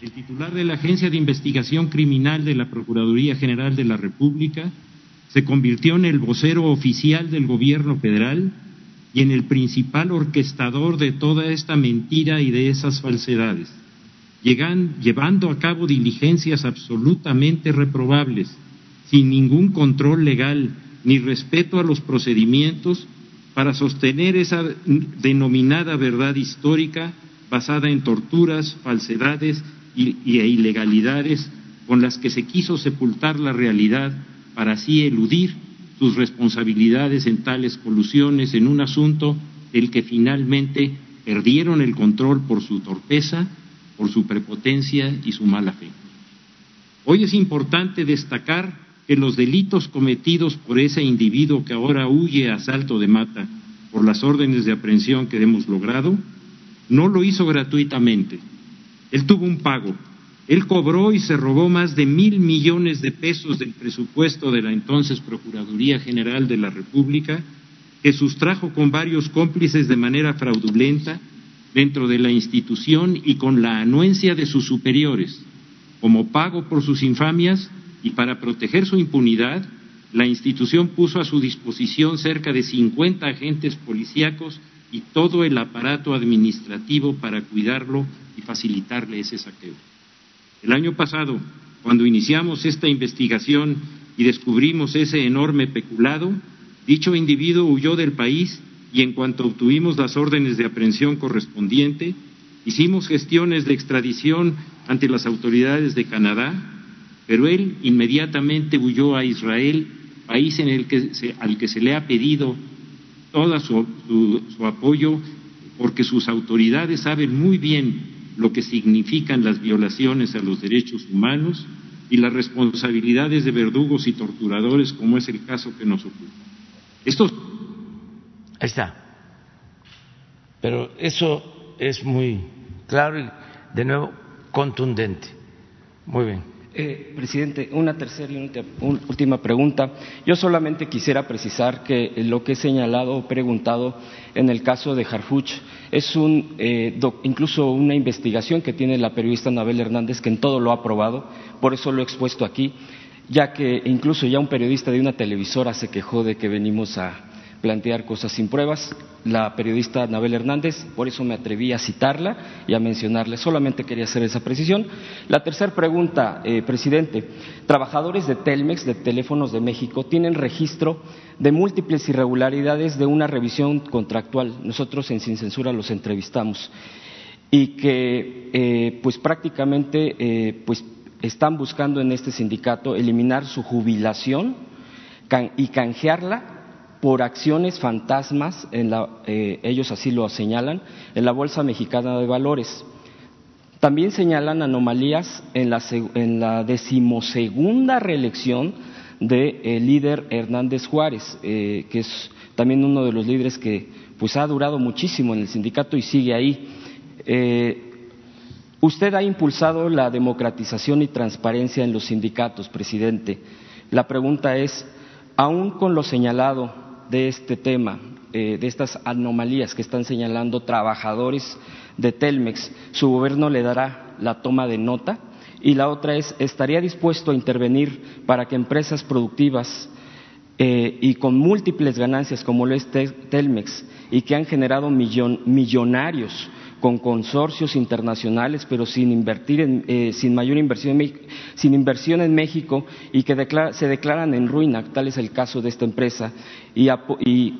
El titular de la Agencia de Investigación Criminal de la Procuraduría General de la República se convirtió en el vocero oficial del gobierno federal y en el principal orquestador de toda esta mentira y de esas falsedades, llevando a cabo diligencias absolutamente reprobables, sin ningún control legal ni respeto a los procedimientos para sostener esa denominada verdad histórica basada en torturas, falsedades y, e ilegalidades con las que se quiso sepultar la realidad para así eludir sus responsabilidades en tales colusiones en un asunto el que finalmente perdieron el control por su torpeza, por su prepotencia y su mala fe. Hoy es importante destacar que los delitos cometidos por ese individuo que ahora huye a salto de mata por las órdenes de aprehensión que hemos logrado, no lo hizo gratuitamente. Él tuvo un pago. Él cobró y se robó más de mil millones de pesos del presupuesto de la entonces Procuraduría General de la República, que sustrajo con varios cómplices de manera fraudulenta dentro de la institución y con la anuencia de sus superiores. Como pago por sus infamias, y para proteger su impunidad, la institución puso a su disposición cerca de 50 agentes policíacos y todo el aparato administrativo para cuidarlo y facilitarle ese saqueo. El año pasado, cuando iniciamos esta investigación y descubrimos ese enorme peculado, dicho individuo huyó del país y en cuanto obtuvimos las órdenes de aprehensión correspondiente, hicimos gestiones de extradición ante las autoridades de Canadá pero él inmediatamente huyó a Israel, país en el que al que se le ha pedido todo su, su apoyo, porque sus autoridades saben muy bien lo que significan las violaciones a los derechos humanos y las responsabilidades de verdugos y torturadores, como es el caso que nos ocupa. Esto. Ahí está. Pero eso es muy claro y, de nuevo, contundente. Muy bien. Eh, presidente, una tercera y última pregunta. Yo solamente quisiera precisar que lo que he señalado o preguntado en el caso de Harfuch es un, eh, incluso una investigación que tiene la periodista Anabel Hernández, que en todo lo ha probado, por eso lo he expuesto aquí, ya que incluso ya un periodista de una televisora se quejó de que venimos a plantear cosas sin pruebas. La periodista Anabel Hernández, por eso me atreví a citarla y a mencionarle. Solamente quería hacer esa precisión. La tercera pregunta, eh, presidente. Trabajadores de Telmex, de Teléfonos de México, tienen registro de múltiples irregularidades de una revisión contractual. Nosotros en Sin Censura los entrevistamos y que eh, pues prácticamente eh, pues están buscando en este sindicato eliminar su jubilación y canjearla por acciones fantasmas, eh, ellos así lo señalan, en la Bolsa Mexicana de Valores. También señalan anomalías en la, decimosegunda reelección del de, líder Hernández Juárez, eh, que es también uno de los líderes que pues ha durado muchísimo en el sindicato y sigue ahí. Eh, usted ha impulsado la democratización y transparencia en los sindicatos, presidente. La pregunta es, aún con lo señalado de este tema, eh, de estas anomalías que están señalando trabajadores de Telmex, su gobierno le dará la toma de nota Y la otra es, ¿estaría dispuesto a intervenir para que empresas productivas eh, y con múltiples ganancias como lo es Telmex y que han generado millonarios con consorcios internacionales, pero sin invertir en, eh, sin mayor inversión, en, sin inversión en México y que se declaran en ruina, tal es el caso de esta empresa, y,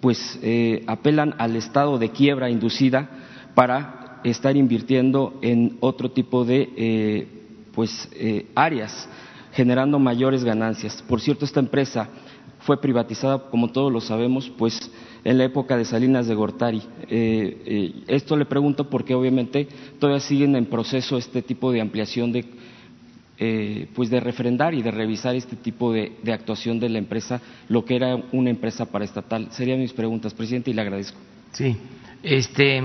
pues eh, apelan al estado de quiebra inducida para estar invirtiendo en otro tipo de eh, pues áreas, generando mayores ganancias. Por cierto, esta empresa fue privatizada, como todos lo sabemos, pues en la época de Salinas de Gortari. Eh, eh, esto le pregunto porque obviamente todavía siguen en proceso este tipo de ampliación de, eh, pues de refrendar y de revisar este tipo de, actuación de la empresa, lo que era una empresa paraestatal. Serían mis preguntas, presidente, y le agradezco. Sí, este,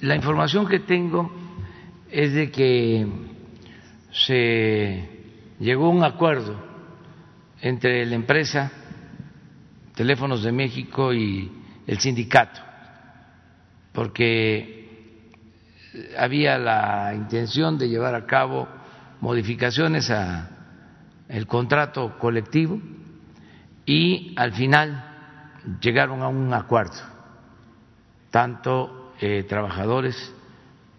la información que tengo es de que se llegó a un acuerdo entre la empresa Teléfonos de México y el sindicato, porque había la intención de llevar a cabo modificaciones a el contrato colectivo y al final llegaron a un acuerdo, tanto eh, trabajadores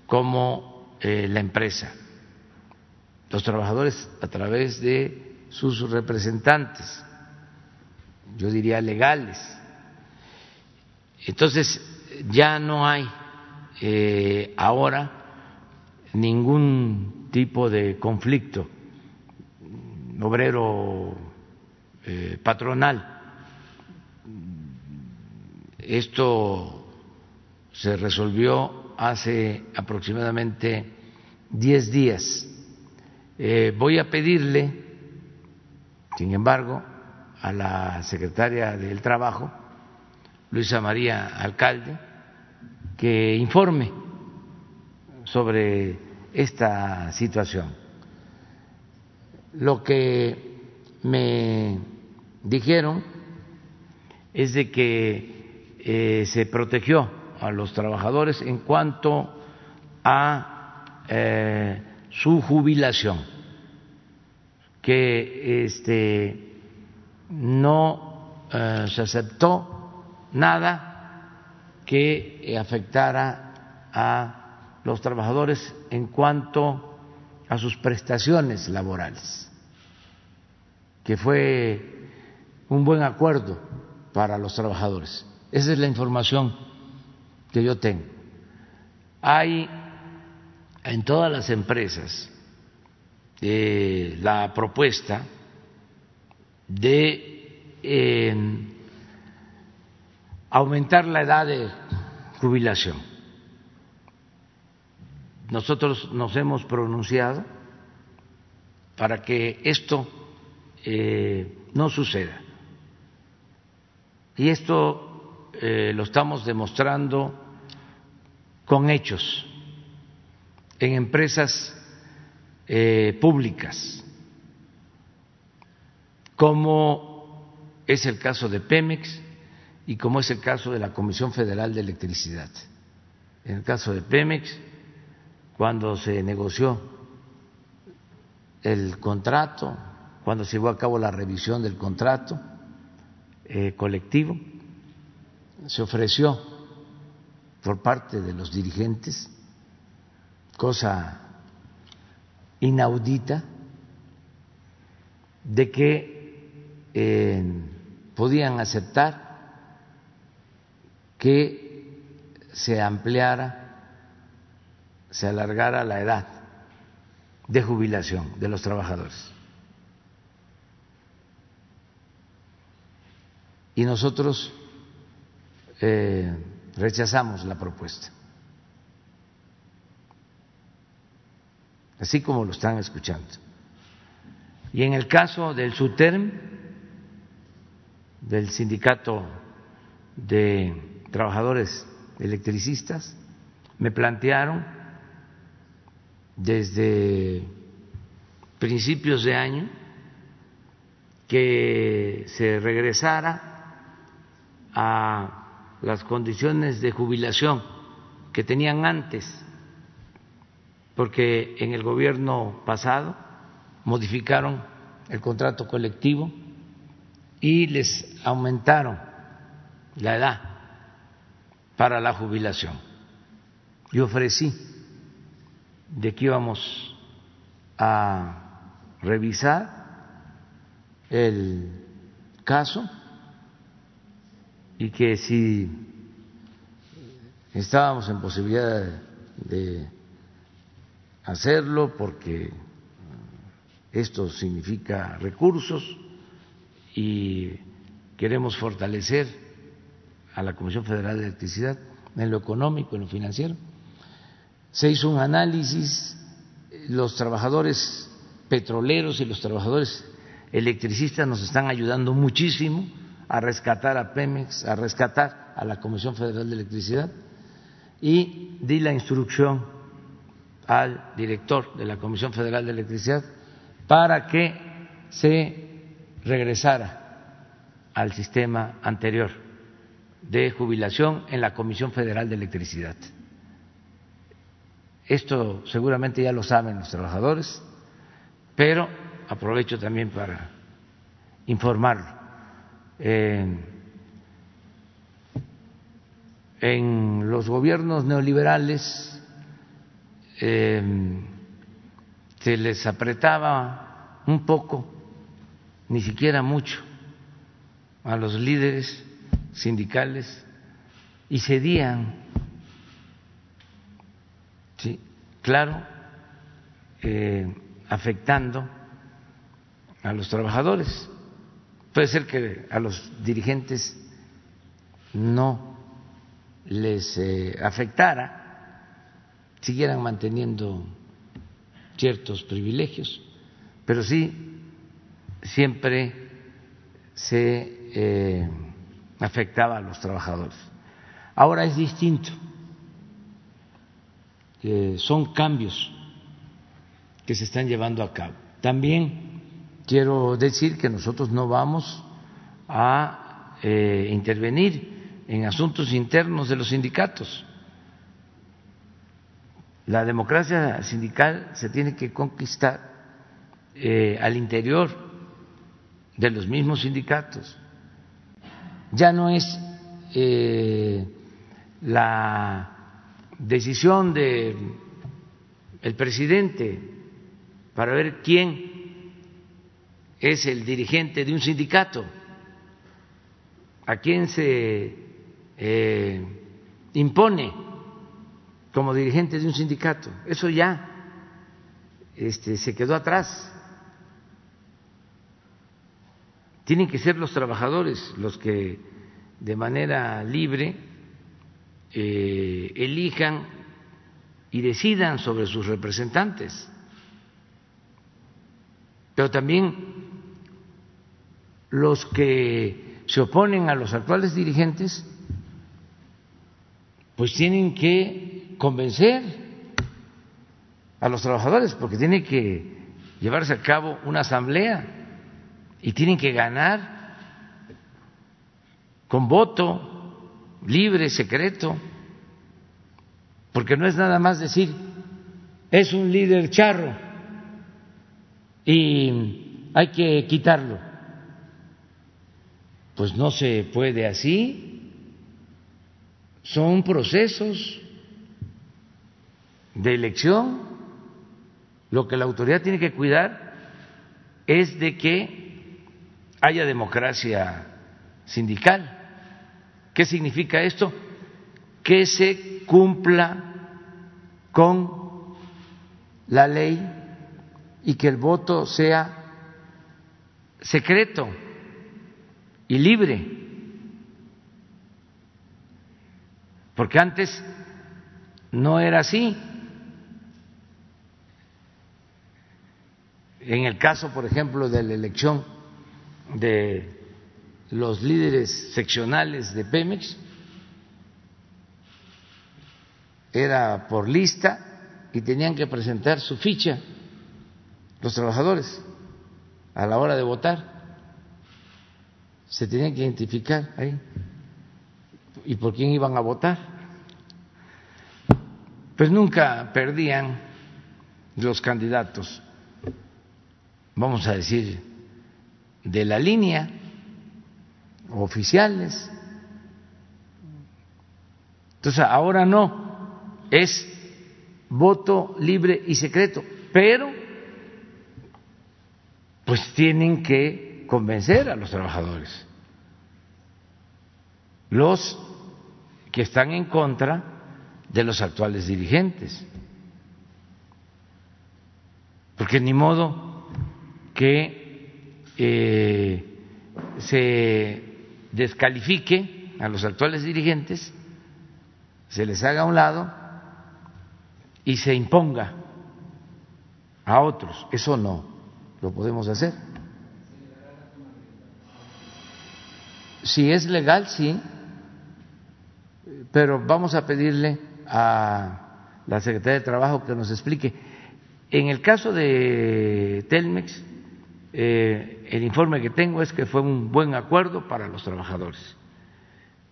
como eh, la empresa, los trabajadores a través de sus representantes yo diría legales. Entonces ya no hay eh, ahora ningún tipo de conflicto obrero eh, patronal. Esto se resolvió hace aproximadamente diez días. Eh, voy a pedirle, sin embargo, a la secretaria del Trabajo, Luisa María Alcalde, que informe sobre esta situación. Lo que me dijeron es de que eh, se protegió a los trabajadores en cuanto a eh, su jubilación, que este no eh, se aceptó nada que afectara a los trabajadores en cuanto a sus prestaciones laborales, que fue un buen acuerdo para los trabajadores. Esa es la información que yo tengo. Hay en todas las empresas eh, la propuesta de eh, aumentar la edad de jubilación. Nosotros nos hemos pronunciado para que esto eh, no suceda. Y esto eh, lo estamos demostrando con hechos en empresas públicas como es el caso de Pemex y como es el caso de la Comisión Federal de Electricidad. En el caso de Pemex, cuando se negoció el contrato, cuando se llevó a cabo la revisión del contrato eh, colectivo, se ofreció por parte de los dirigentes, cosa inaudita, de que podían aceptar que se ampliara, se alargara la edad de jubilación de los trabajadores. Y nosotros eh, rechazamos la propuesta, así como lo están escuchando. Y en el caso del SUTERM, del sindicato de trabajadores electricistas me plantearon desde principios de año que se regresara a las condiciones de jubilación que tenían antes porque en el gobierno pasado modificaron el contrato colectivo y les aumentaron la edad para la jubilación. Yo ofrecí de que íbamos a revisar el caso y que si estábamos en posibilidad de hacerlo porque esto significa recursos y queremos fortalecer a la Comisión Federal de Electricidad en lo económico, en lo financiero. Se hizo un análisis, los trabajadores petroleros y los trabajadores electricistas nos están ayudando muchísimo a rescatar a Pemex, a rescatar a la Comisión Federal de Electricidad y di la instrucción al director de la Comisión Federal de Electricidad para que se regresara al sistema anterior de jubilación en la Comisión Federal de Electricidad. Esto seguramente ya lo saben los trabajadores, pero aprovecho también para informarlo. en los gobiernos neoliberales eh, se les apretaba un poco, ni siquiera mucho, a los líderes sindicales y cedían, sí, claro, eh, afectando a los trabajadores. Puede ser que a los dirigentes no les eh, afectara, siguieran manteniendo ciertos privilegios, pero sí siempre se eh, afectaba a los trabajadores. Ahora es distinto, son cambios que se están llevando a cabo. También quiero decir que nosotros no vamos a eh, intervenir en asuntos internos de los sindicatos. La democracia sindical se tiene que conquistar eh, al interior de los mismos sindicatos. Ya no es eh, la decisión del el presidente para ver quién es el dirigente de un sindicato, a quién se eh, impone como dirigente de un sindicato. Eso ya este, se quedó atrás. Tienen que ser los trabajadores los que de manera libre eh, elijan y decidan sobre sus representantes. Pero también los que se oponen a los actuales dirigentes, pues tienen que convencer a los trabajadores, porque tiene que llevarse a cabo una asamblea y tienen que ganar con voto libre, secreto, porque no es nada más decir, es un líder charro y hay que quitarlo. Pues no se puede así, son procesos de elección, lo que la autoridad tiene que cuidar es de que haya democracia sindical. ¿Qué significa esto? Que se cumpla con la ley y que el voto sea secreto y libre. Porque antes no era así. en el caso, por ejemplo, de la elección de los líderes seccionales de Pemex, era por lista y tenían que presentar su ficha los trabajadores a la hora de votar. Se tenían que identificar ahí. ¿Y por quién iban a votar? Pues nunca perdían los candidatos, vamos a decir, de la línea, oficiales. Entonces, ahora no, es voto libre y secreto, pero pues tienen que convencer a los trabajadores. Los que están en contra de los actuales dirigentes. Porque ni modo que eh, se descalifique a los actuales dirigentes, se les haga a un lado y se imponga a otros. Eso no lo podemos hacer. Si es legal, sí, pero vamos a pedirle a la Secretaría de Trabajo que nos explique. En el caso de Telmex, eh, el informe que tengo es que fue un buen acuerdo para los trabajadores.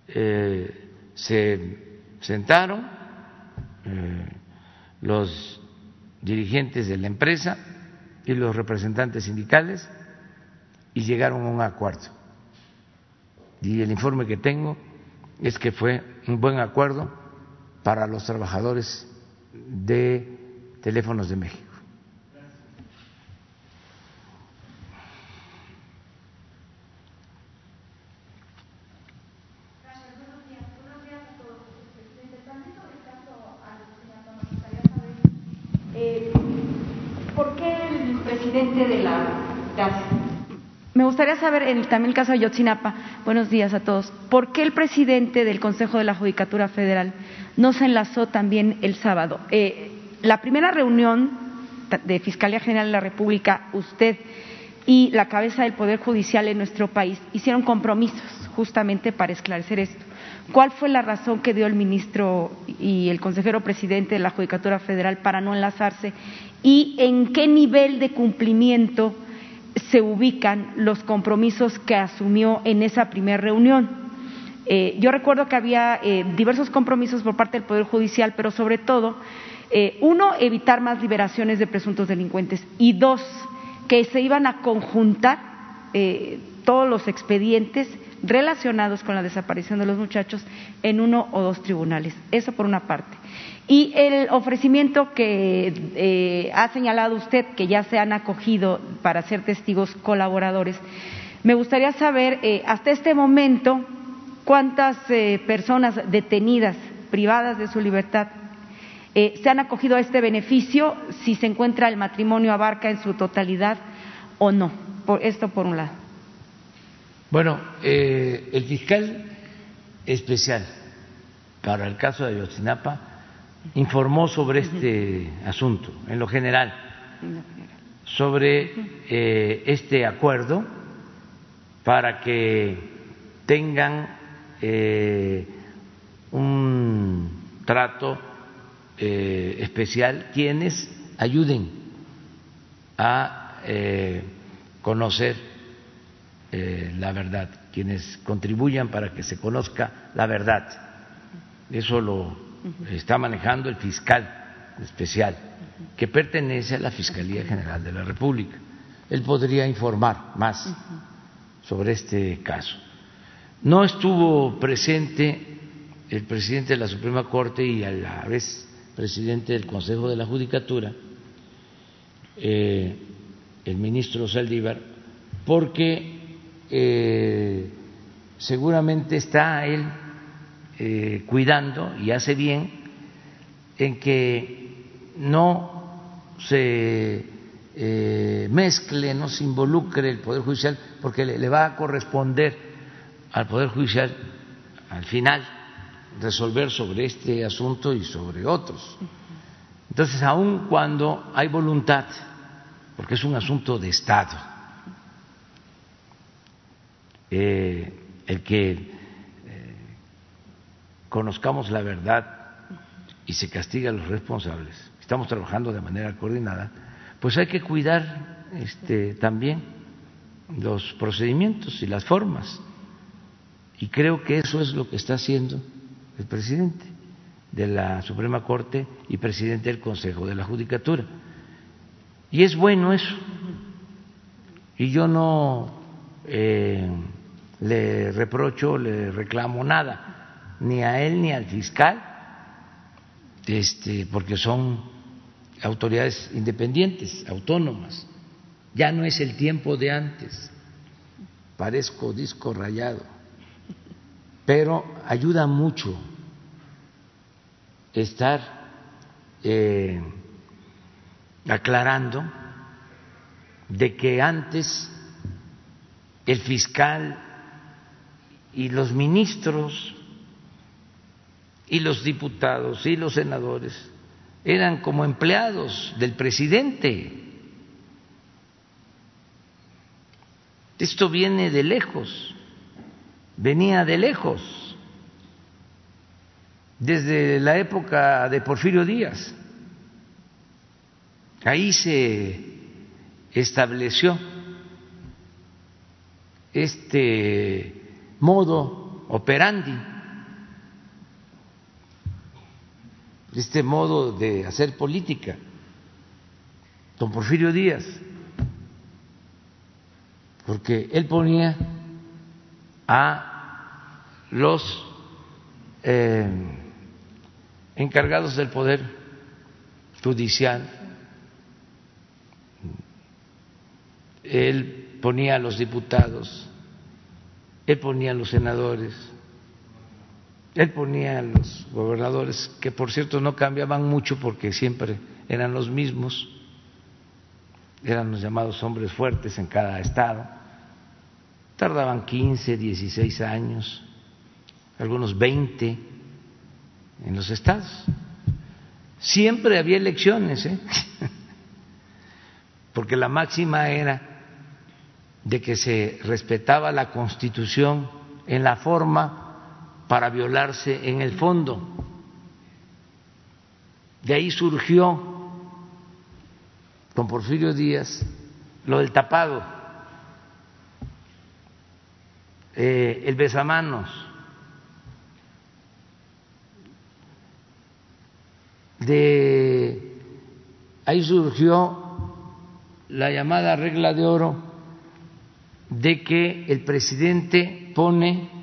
Eh, se sentaron eh, los dirigentes de la empresa y los representantes sindicales y llegaron a un acuerdo. Y el informe que tengo es que fue un buen acuerdo para los trabajadores de teléfonos de México. Me gustaría saber, en también el caso de Yotzinapa, buenos días a todos, ¿por qué el presidente del Consejo de la Judicatura Federal no se enlazó también el sábado? Eh, la primera reunión de Fiscalía General de la República, usted y la cabeza del Poder Judicial en nuestro país hicieron compromisos justamente para esclarecer esto. ¿Cuál fue la razón que dio el ministro y el consejero presidente de la Judicatura Federal para no enlazarse? ¿Y en qué nivel de cumplimiento se ubican los compromisos que asumió en esa primera reunión. Eh, yo recuerdo que había eh, diversos compromisos por parte del Poder Judicial, pero sobre todo, eh, uno, evitar más liberaciones de presuntos delincuentes y dos, que se iban a conjuntar todos los expedientes relacionados con la desaparición de los muchachos en uno o dos tribunales. Eso por una parte. Y el ofrecimiento que eh, ha señalado usted, que ya se han acogido para ser testigos colaboradores, me gustaría saber, eh, hasta este momento, cuántas eh, personas detenidas, privadas de su libertad, se han acogido a este beneficio, si se encuentra el matrimonio abarca en su totalidad o no. Por, esto por un lado. Bueno, el fiscal especial para el caso de Ayotzinapa informó sobre este asunto, en lo general, sobre eh, este acuerdo para que tengan eh, un trato eh, especial quienes ayuden a conocer la verdad, quienes contribuyan para que se conozca la verdad. Eso lo está manejando el fiscal especial, que pertenece a la Fiscalía General de la República. Él podría informar más sobre este caso. No estuvo presente el presidente de la Suprema Corte y a la vez presidente del Consejo de la Judicatura, eh, el ministro Saldívar, porque eh, seguramente está él eh, cuidando y hace bien en que no se eh, mezcle, no se involucre el Poder Judicial, porque le, va a corresponder al Poder Judicial al final resolver sobre este asunto y sobre otros. Entonces, aun cuando hay voluntad, porque es un asunto de Estado, eh, el que conozcamos la verdad y se castiga a los responsables, estamos trabajando de manera coordinada, pues hay que cuidar este, también los procedimientos y las formas. Y creo que eso es lo que está haciendo el presidente de la Suprema Corte y presidente del Consejo de la Judicatura. Y es bueno eso. Y yo no eh, le reprocho, le reclamo nada, ni a él ni al fiscal, este, porque son autoridades independientes, autónomas. Ya no es el tiempo de antes. Parezco disco rayado. Pero ayuda mucho estar eh, aclarando de que antes el fiscal y los ministros y los diputados y los senadores eran como empleados del presidente. Esto viene de lejos, venía de lejos, desde la época de Porfirio Díaz. Ahí se estableció este modo operandi, este modo de hacer política, don Porfirio Díaz, porque él ponía a los eh, encargados del poder judicial. Él ponía a los diputados, él ponía a los senadores, él ponía a los gobernadores, que por cierto no cambiaban mucho porque siempre eran los mismos, eran los llamados hombres fuertes en cada estado, tardaban 15, 16 años, algunos 20 en los estados. Siempre había elecciones, ¿eh? porque la máxima era de que se respetaba la Constitución en la forma para violarse en el fondo. De ahí surgió con Porfirio Díaz lo del tapado, eh, el besamanos, de ahí surgió la llamada regla de oro de que el presidente pone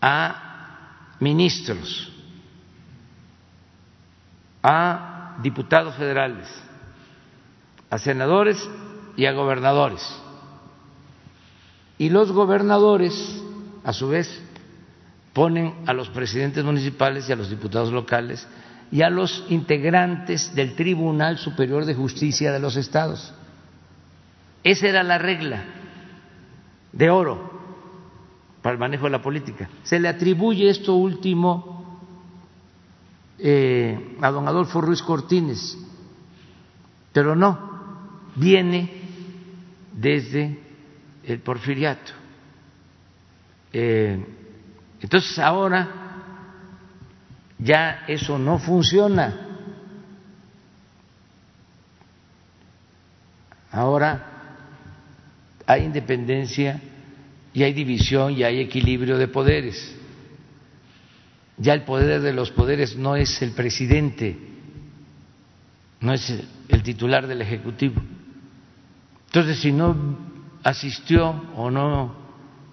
a ministros, a diputados federales, a senadores y a gobernadores. Y los gobernadores, a su vez, ponen a los presidentes municipales y a los diputados locales y a los integrantes del Tribunal Superior de Justicia de los estados. Esa era la regla de oro para el manejo de la política. Se le atribuye esto último eh, a don Adolfo Ruiz Cortines, pero no, viene desde el porfiriato. Eh, entonces ahora ya eso no funciona. Ahora hay independencia y hay división y hay equilibrio de poderes. Ya el poder de los poderes no es el presidente, no es el titular del Ejecutivo. Entonces, si no asistió o no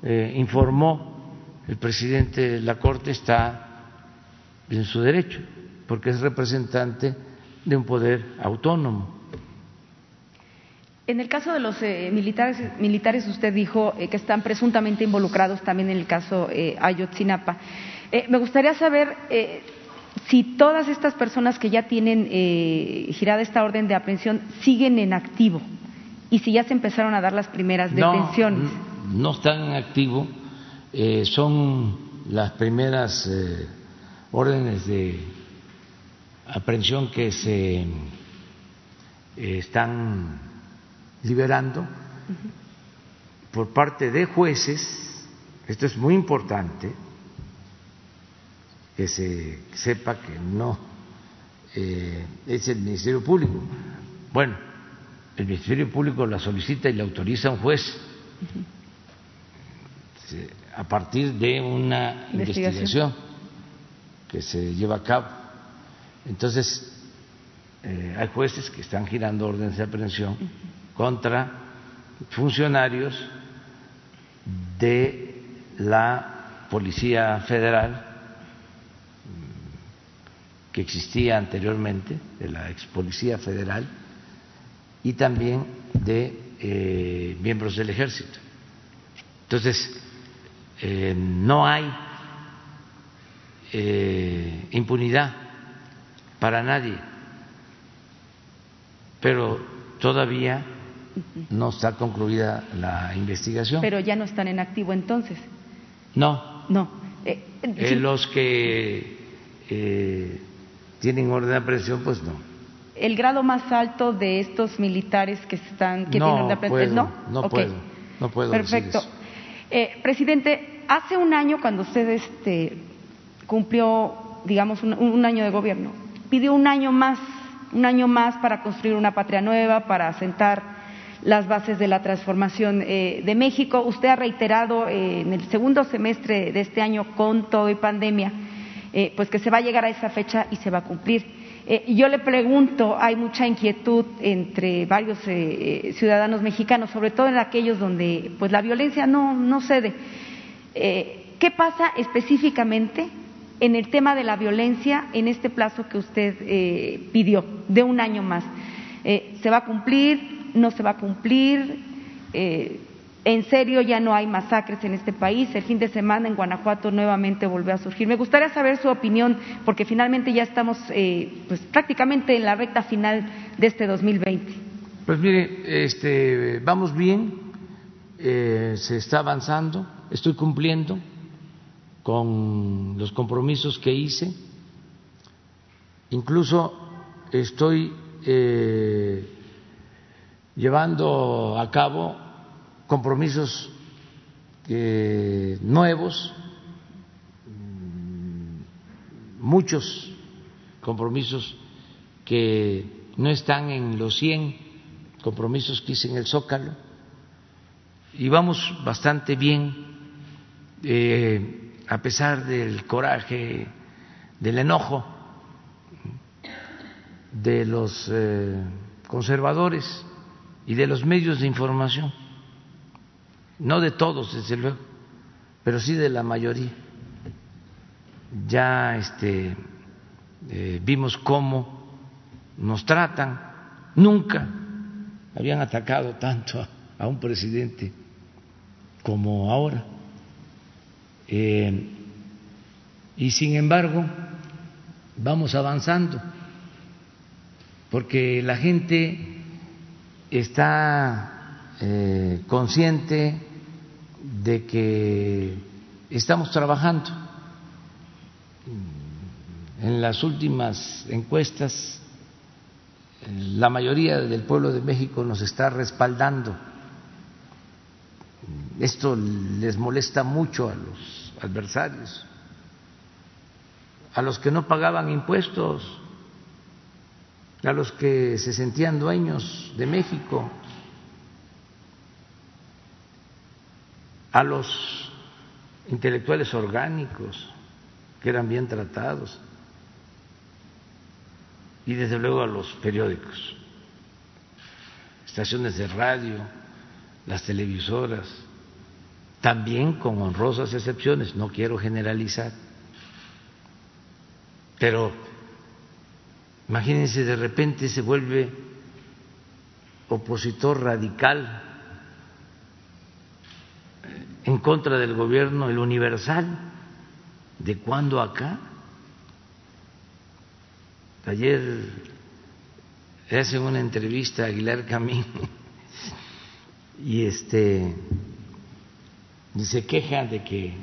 eh, informó el presidente de la Corte, está en su derecho, porque es representante de un poder autónomo. En el caso de los eh, militares, militares, usted dijo eh, que están presuntamente involucrados también en el caso eh, Ayotzinapa. Eh, me gustaría saber si todas estas personas que ya tienen girada esta orden de aprehensión siguen en activo y si ya se empezaron a dar las primeras detenciones. No, no están en activo, son las primeras órdenes de aprehensión que se están liberando por parte de jueces, esto es muy importante, que se sepa que no eh, es el Ministerio Público. Bueno, el Ministerio Público la solicita y la autoriza un juez a partir de una investigación. investigación que se lleva a cabo. Entonces, eh, hay jueces que están girando órdenes de aprehensión contra funcionarios de la Policía Federal que existía anteriormente, de la ex Policía Federal, y también de eh, miembros del ejército. Entonces, eh, no hay eh, impunidad para nadie, pero todavía no está concluida la investigación. Pero ya no están en activo entonces. No. No. los que tienen orden de aprehensión, pues no. El grado más alto de estos militares que están que no tienen orden de aprehensión, ¿no? No puedo, no puedo. Perfecto. Decir eso. Eh, presidente, hace un año cuando usted este, cumplió, digamos, un, un año de gobierno, pidió un año más, un año más para construir una patria nueva, para asentar las bases de la transformación eh, de México. Usted ha reiterado eh, en el segundo semestre de este año, con todo y pandemia, eh, pues que se va a llegar a esa fecha y se va a cumplir. Eh, yo le pregunto, hay mucha inquietud entre varios ciudadanos mexicanos, sobre todo en aquellos donde pues la violencia no, no cede. ¿Qué pasa específicamente en el tema de la violencia en este plazo que usted pidió, de un año más? ¿Se va a cumplir? ¿No se va a cumplir? en serio ya no hay masacres en este país. El fin de semana en Guanajuato nuevamente volvió a surgir. Me gustaría saber su opinión, porque finalmente ya estamos eh, pues, prácticamente en la recta final de este 2020. Pues mire, este, vamos bien, eh, se está avanzando, estoy cumpliendo con los compromisos que hice, incluso estoy eh, llevando a cabo compromisos eh, nuevos, muchos compromisos que no están en los 100 compromisos que hice en el Zócalo. Y vamos bastante bien eh, a pesar del coraje, del enojo de los eh, conservadores y de los medios de información no de todos, desde luego, pero sí de la mayoría. Ya este, eh, vimos cómo nos tratan, nunca habían atacado tanto a, un presidente como ahora. Eh, y sin embargo, vamos avanzando, porque la gente está eh, consciente de que estamos trabajando. En las últimas encuestas, la mayoría del pueblo de México nos está respaldando. Esto les molesta mucho a los adversarios, a los que no pagaban impuestos, a los que se sentían dueños de México, a los intelectuales orgánicos que eran bien tratados y desde luego a los periódicos, estaciones de radio, las televisoras, también con honrosas excepciones, no quiero generalizar, pero imagínense de repente se vuelve opositor radical en contra del gobierno, el universal, ¿de cuándo acá? Ayer le hacen una entrevista a Aguilar Camín y este y se queja de que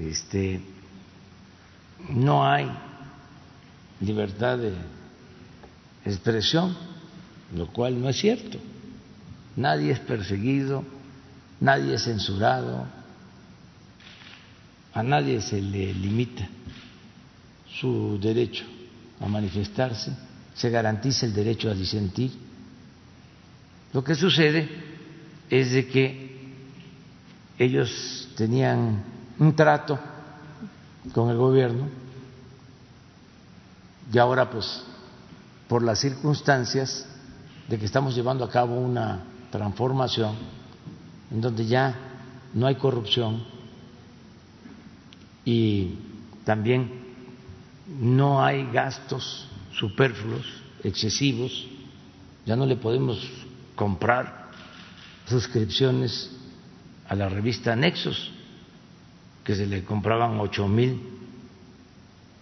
este no hay libertad de expresión, lo cual no es cierto. Nadie es perseguido, nadie es censurado, a nadie se le limita su derecho a manifestarse, se garantiza el derecho a disentir. Lo que sucede es de que ellos tenían un trato con el gobierno y ahora pues por las circunstancias de que estamos llevando a cabo una transformación en donde ya no hay corrupción y también no hay gastos superfluos, excesivos, ya no le podemos comprar suscripciones a la revista Nexos, que se le compraban ocho mil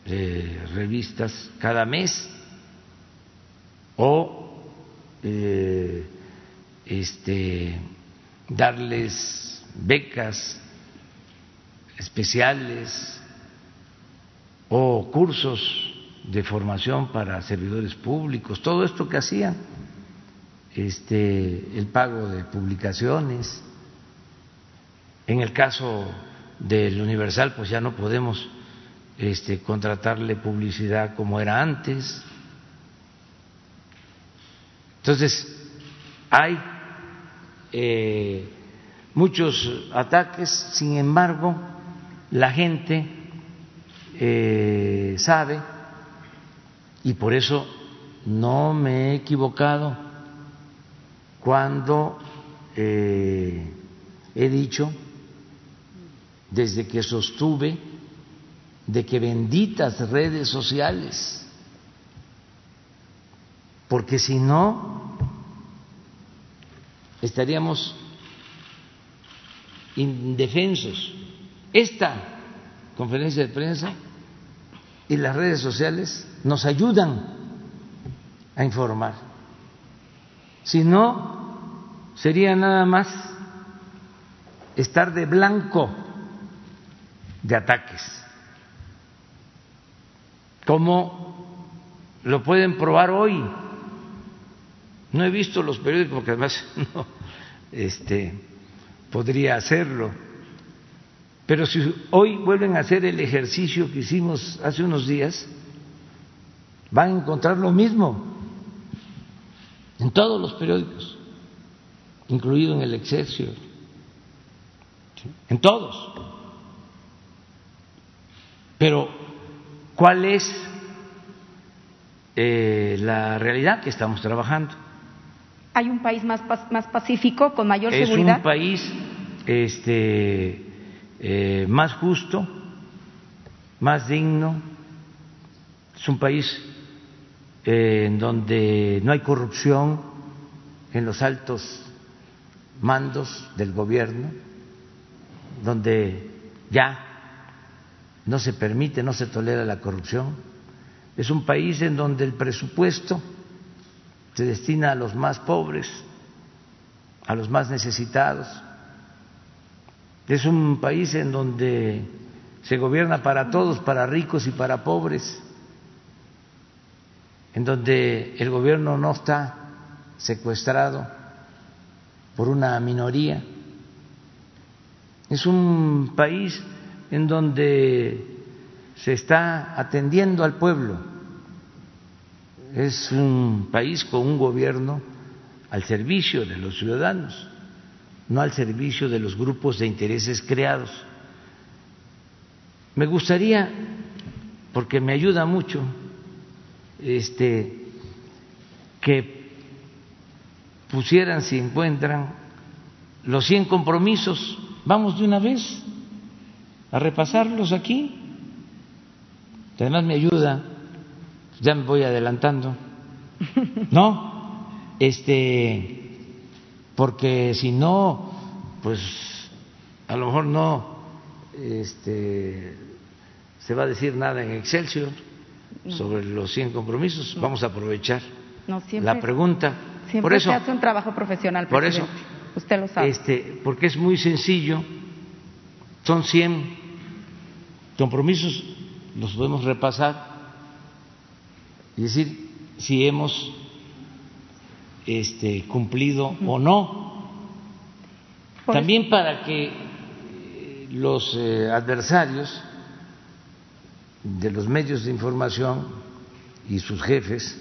eh, revistas cada mes, o eh, este, darles becas especiales o cursos de formación para servidores públicos, todo esto que hacían, este, el pago de publicaciones. En el caso del Universal, pues ya no podemos este, contratarle publicidad como era antes. Entonces, hay eh, muchos ataques, sin embargo, la gente eh, sabe, y por eso no me he equivocado cuando eh, he dicho, desde que sostuve, de que benditas redes sociales, porque si no, estaríamos indefensos. Esta conferencia de prensa y las redes sociales nos ayudan a informar. Si no, sería nada más estar de blanco de ataques, como lo pueden probar hoy no he visto los periódicos porque además no este, podría hacerlo. Pero si hoy vuelven a hacer el ejercicio que hicimos hace unos días, van a encontrar lo mismo en todos los periódicos, incluido en el Excelsior, en todos. Pero, ¿cuál es eh, la realidad que estamos trabajando? Hay un país más, más pacífico, con mayor seguridad? Es un país este, eh, más justo, más digno, es un país eh, en donde no hay corrupción en los altos mandos del gobierno, donde ya no se permite, no se tolera la corrupción. Es un país en donde el presupuesto se destina a los más pobres, a los más necesitados. Es un país en donde se gobierna para todos, para ricos y para pobres, en donde el gobierno no está secuestrado por una minoría. Es un país en donde se está atendiendo al pueblo es un país con un gobierno al servicio de los ciudadanos, no al servicio de los grupos de intereses creados. Me gustaría, porque me ayuda mucho, este, que pusieran, si encuentran, los 100 compromisos. Vamos de una vez a repasarlos aquí. Además me ayuda ya me voy adelantando. No, este, porque si no, pues a lo mejor no este, se va a decir nada en Excelsior sobre los 100 compromisos. Vamos a aprovechar la pregunta. Siempre por eso, se hace un trabajo profesional. Por eso, usted lo sabe. Este, porque es muy sencillo. Son 100 compromisos, los podemos repasar es decir, si hemos este, cumplido o no. También para que eh, los eh, adversarios de los medios de información y sus jefes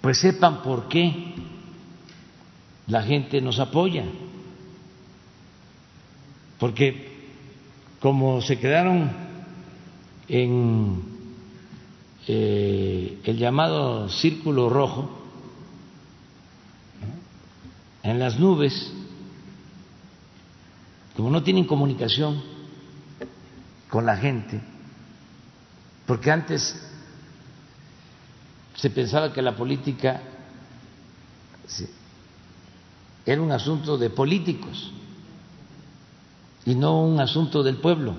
pues sepan por qué la gente nos apoya. Porque como se quedaron en eh, el llamado círculo rojo en las nubes, como no tienen comunicación con la gente, porque antes se pensaba que la política era un asunto de políticos y no un asunto del pueblo.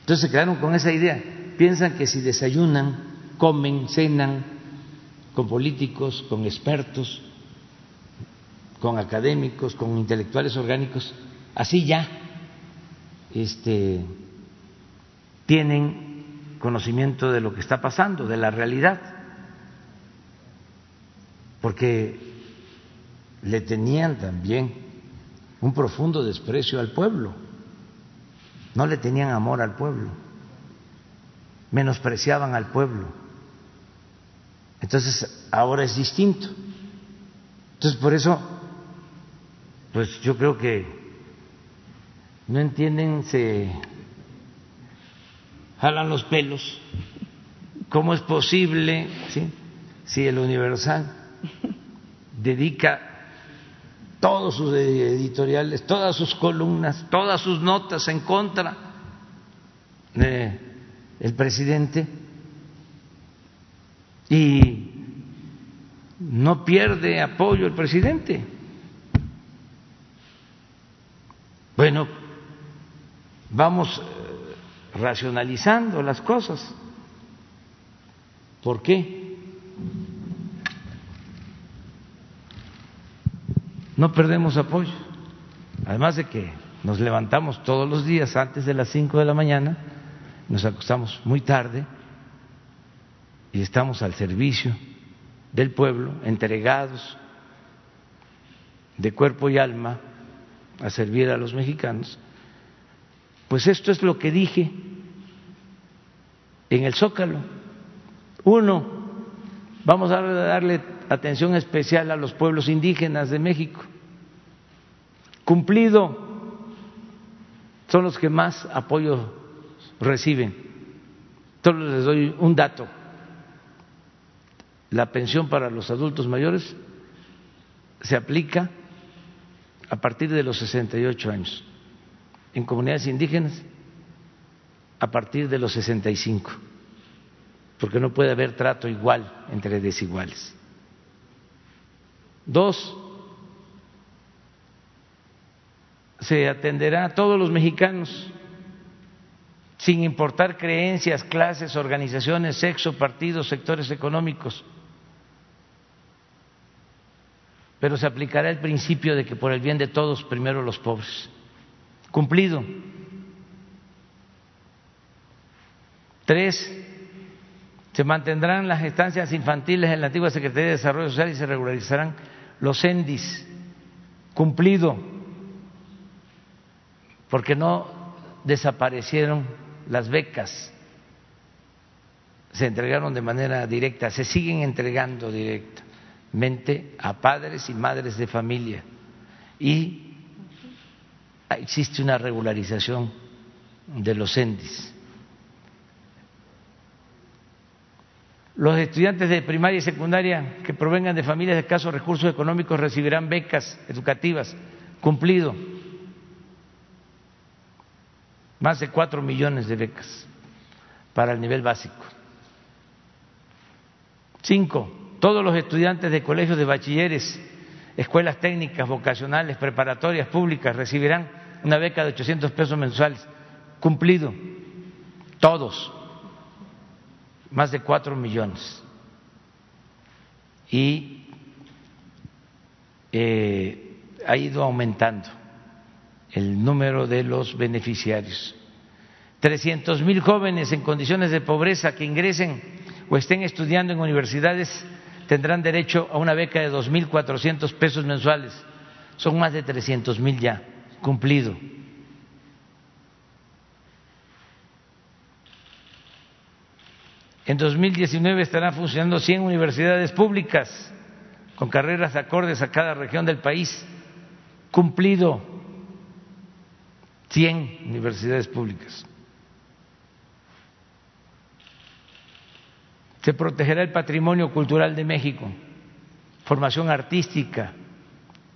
Entonces se quedaron con esa idea. Piensan que si desayunan, comen, cenan con políticos, con expertos, con académicos, con intelectuales orgánicos, así ya este, tienen conocimiento de lo que está pasando, de la realidad, porque le tenían también un profundo desprecio al pueblo, no le tenían amor al pueblo, menospreciaban al pueblo. Entonces, ahora es distinto. Entonces, por eso, pues yo creo que no entienden, se jalan los pelos. ¿Cómo es posible, si el Universal dedica todos sus editoriales, todas sus columnas, todas sus notas en contra del presidente y no pierde apoyo el presidente. Bueno, vamos eh, racionalizando las cosas. ¿Por qué? no perdemos apoyo. Además de que nos levantamos todos los días antes de las cinco de la mañana, nos acostamos muy tarde y estamos al servicio del pueblo, entregados de cuerpo y alma a servir a los mexicanos, pues esto es lo que dije en el Zócalo. Uno, vamos a darle atención especial a los pueblos indígenas de México. Cumplido, son los que más apoyo reciben. Solo les doy un dato. La pensión para los adultos mayores se aplica a partir de los 68 años. En comunidades indígenas, a partir de los 65, porque no puede haber trato igual entre desiguales. Dos, se atenderá a todos los mexicanos, sin importar creencias, clases, organizaciones, sexo, partidos, sectores económicos. Pero se aplicará el principio de que por el bien de todos, primero los pobres. Cumplido. Tres, se mantendrán las estancias infantiles en la antigua Secretaría de Desarrollo Social y se regularizarán los ENDIS, cumplido, porque no desaparecieron las becas, se entregaron de manera directa, se siguen entregando directamente a padres y madres de familia y existe una regularización de los ENDIS. Los estudiantes de primaria y secundaria que provengan de familias de escasos recursos económicos recibirán becas educativas. Cumplido. Más de cuatro millones de becas para el nivel básico. Cinco, todos los estudiantes de colegios de bachilleres, escuelas técnicas, vocacionales, preparatorias públicas recibirán una beca de 800 pesos mensuales. Cumplido. Todos más de cuatro millones. Y eh, ha ido aumentando el número de los beneficiarios. Trescientos mil jóvenes en condiciones de pobreza que ingresen o estén estudiando en universidades tendrán derecho a una beca de dos mil cuatrocientos pesos mensuales. Son más de trescientos mil ya cumplido. En 2019 estarán funcionando 100 universidades públicas con carreras acordes a cada región del país. Cumplido 100 universidades públicas. Se protegerá el patrimonio cultural de México, formación artística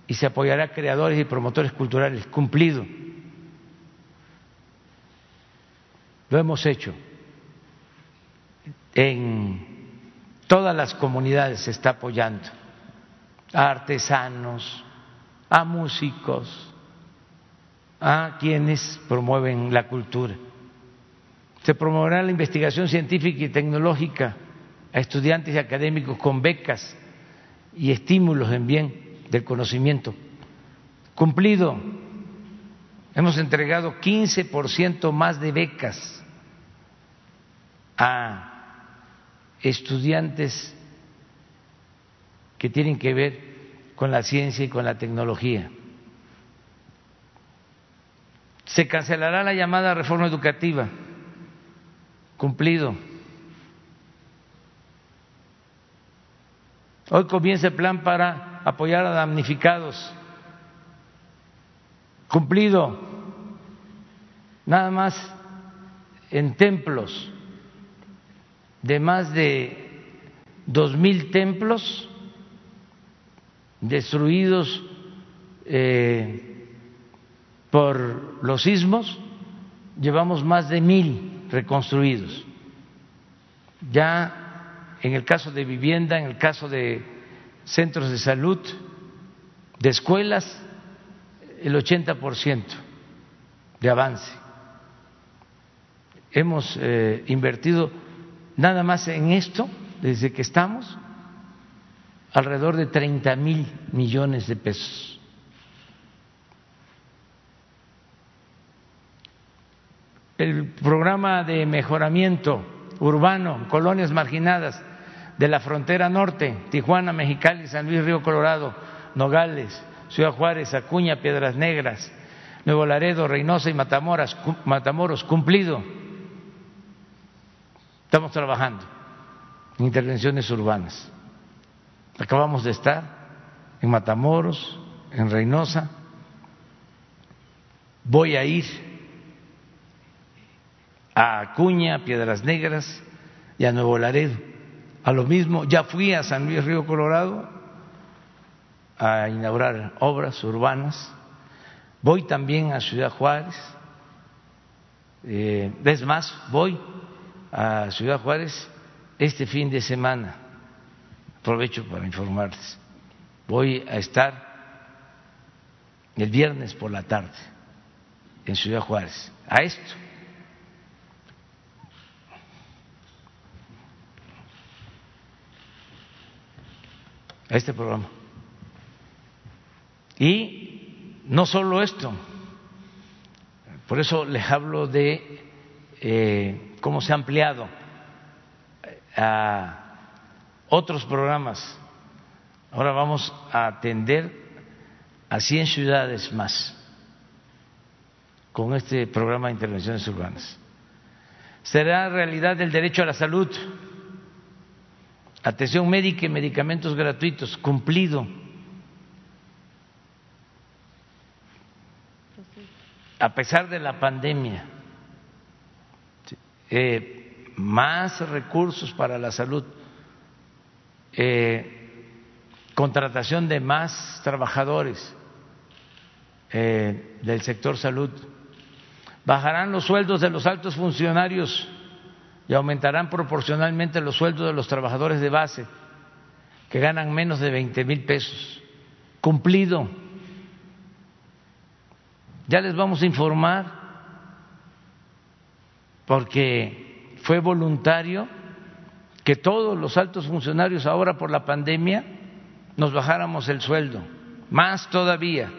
y se apoyará a creadores y promotores culturales. Cumplido. Lo hemos hecho. En todas las comunidades se está apoyando a artesanos, a músicos, a quienes promueven la cultura. Se promoverá la investigación científica y tecnológica a estudiantes y académicos con becas y estímulos en bien del conocimiento. Cumplido. Hemos entregado 15% más de becas a estudiantes que tienen que ver con la ciencia y con la tecnología. Se cancelará la llamada reforma educativa. Cumplido. Hoy comienza el plan para apoyar a damnificados. Cumplido. Nada más en templos de más de dos mil templos destruidos eh, por los sismos, llevamos más de mil reconstruidos. Ya en el caso de vivienda, en el caso de centros de salud, de escuelas, el 80% de avance. Hemos eh, invertido nada más en esto, desde que estamos, alrededor de 30 mil millones de pesos. El programa de mejoramiento urbano, colonias marginadas de la frontera norte, Tijuana, Mexicali, San Luis, Río Colorado, Nogales, Ciudad Juárez, Acuña, Piedras Negras, Nuevo Laredo, Reynosa y Matamoros, Matamoros, cumplido. Estamos trabajando en intervenciones urbanas. Acabamos de estar en Matamoros, en Reynosa. Voy a ir a Acuña, Piedras Negras y a Nuevo Laredo. A lo mismo, ya fui a San Luis Río Colorado a inaugurar obras urbanas. Voy también a Ciudad Juárez. Eh, es más, voy a Ciudad Juárez este fin de semana aprovecho para informarles. Voy a estar el viernes por la tarde en Ciudad Juárez a esto. A este programa. Y no solo esto, por eso les hablo de eh, cómo se ha ampliado a otros programas. Ahora vamos a atender a 100 ciudades más con este programa de intervenciones urbanas. Será realidad el derecho a la salud, atención médica y medicamentos gratuitos, cumplido. A pesar de la pandemia, eh, más recursos para la salud eh, contratación de más trabajadores eh, del sector salud, bajarán los sueldos de los altos funcionarios y aumentarán proporcionalmente los sueldos de los trabajadores de base que ganan menos de 20 mil pesos. Cumplido. Ya les vamos a informar porque fue voluntario que todos los altos funcionarios ahora por la pandemia nos bajáramos el sueldo, más todavía,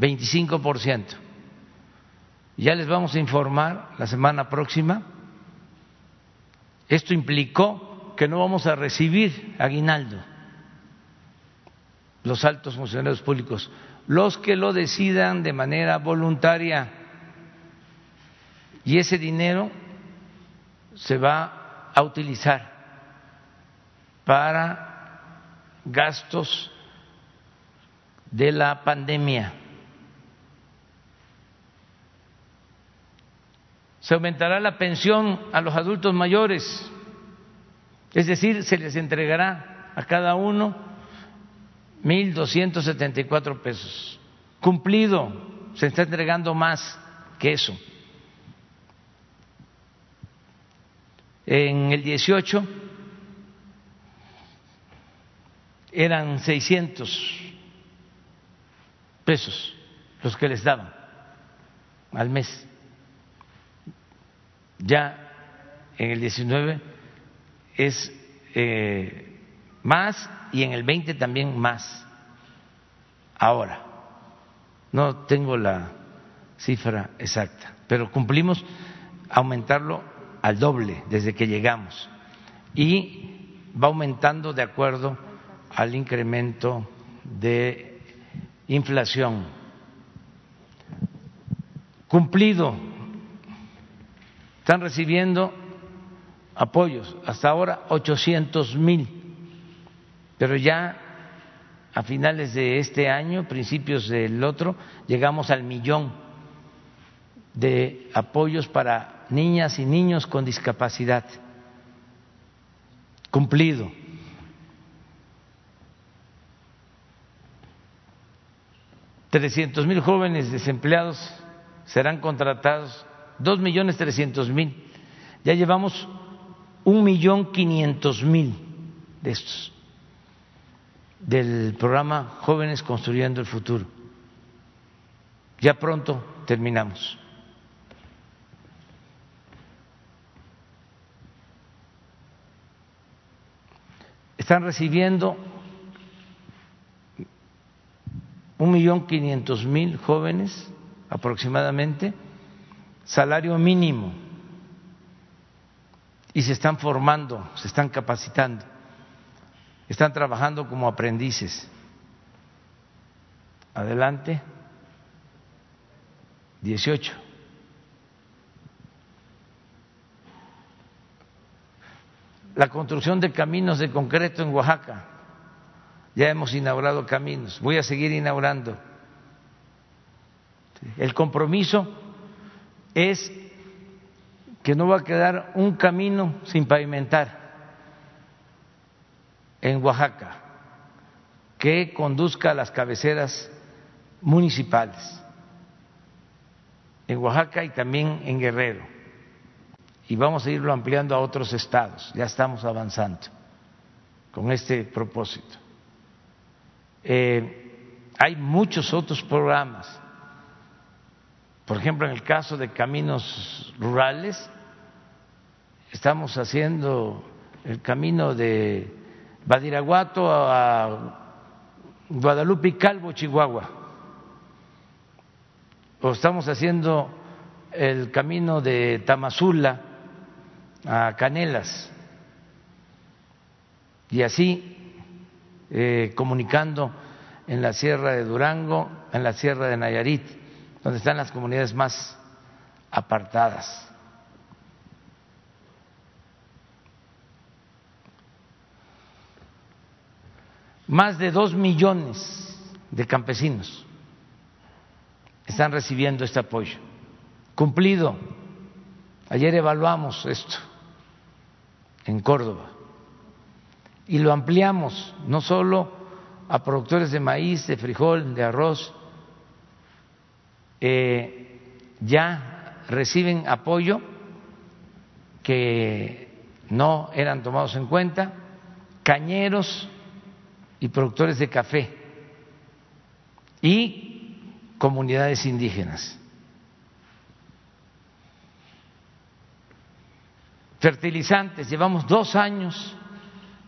25%. Ya les vamos a informar la semana próxima. Esto implicó que no vamos a recibir aguinaldo los altos funcionarios públicos, los que lo decidan de manera voluntaria. Y ese dinero se va a utilizar para gastos de la pandemia. Se aumentará la pensión a los adultos mayores Es decir, se les entregará a cada uno mil doscientos setenta y cuatro pesos. Cumplido, se está entregando más que eso. En el 18 eran 600 pesos los que les daban al mes. Ya en el 19 es eh, más y en el 20 también más. Ahora, no tengo la cifra exacta, pero cumplimos aumentarlo al doble desde que llegamos y va aumentando de acuerdo al incremento de inflación. Cumplido, están recibiendo apoyos, hasta ahora 800 mil, pero ya a finales de este año, principios del otro, llegamos al millón de apoyos para niñas y niños con discapacidad. Cumplido. Trescientos mil jóvenes desempleados serán contratados, dos millones trescientos mil. Ya llevamos un millón quinientos mil de estos del programa Jóvenes Construyendo el Futuro. Ya pronto terminamos. Están recibiendo un millón quinientos mil jóvenes aproximadamente salario mínimo y se están formando, se están capacitando, están trabajando como aprendices. Adelante. 18. La construcción de caminos de concreto en Oaxaca. Ya hemos inaugurado caminos, voy a seguir inaugurando. El compromiso es que no va a quedar un camino sin pavimentar en Oaxaca que conduzca a las cabeceras municipales en Oaxaca y también en Guerrero. Y vamos a irlo ampliando a otros estados. Ya estamos avanzando con este propósito. Eh, hay muchos otros programas. Por ejemplo, en el caso de caminos rurales, estamos haciendo el camino de Badiraguato a Guadalupe y Calvo, Chihuahua. O estamos haciendo el camino de Tamazula a Canelas. Y así eh, comunicando en la Sierra de Durango, en la Sierra de Nayarit, donde están las comunidades más apartadas. Más de dos millones de campesinos están recibiendo este apoyo. Cumplido. Ayer evaluamos esto en Córdoba y lo ampliamos no solo a productores de maíz, de frijol, de arroz, eh, ya reciben apoyo que no eran tomados en cuenta, cañeros y productores de café y comunidades indígenas. Fertilizantes, llevamos dos años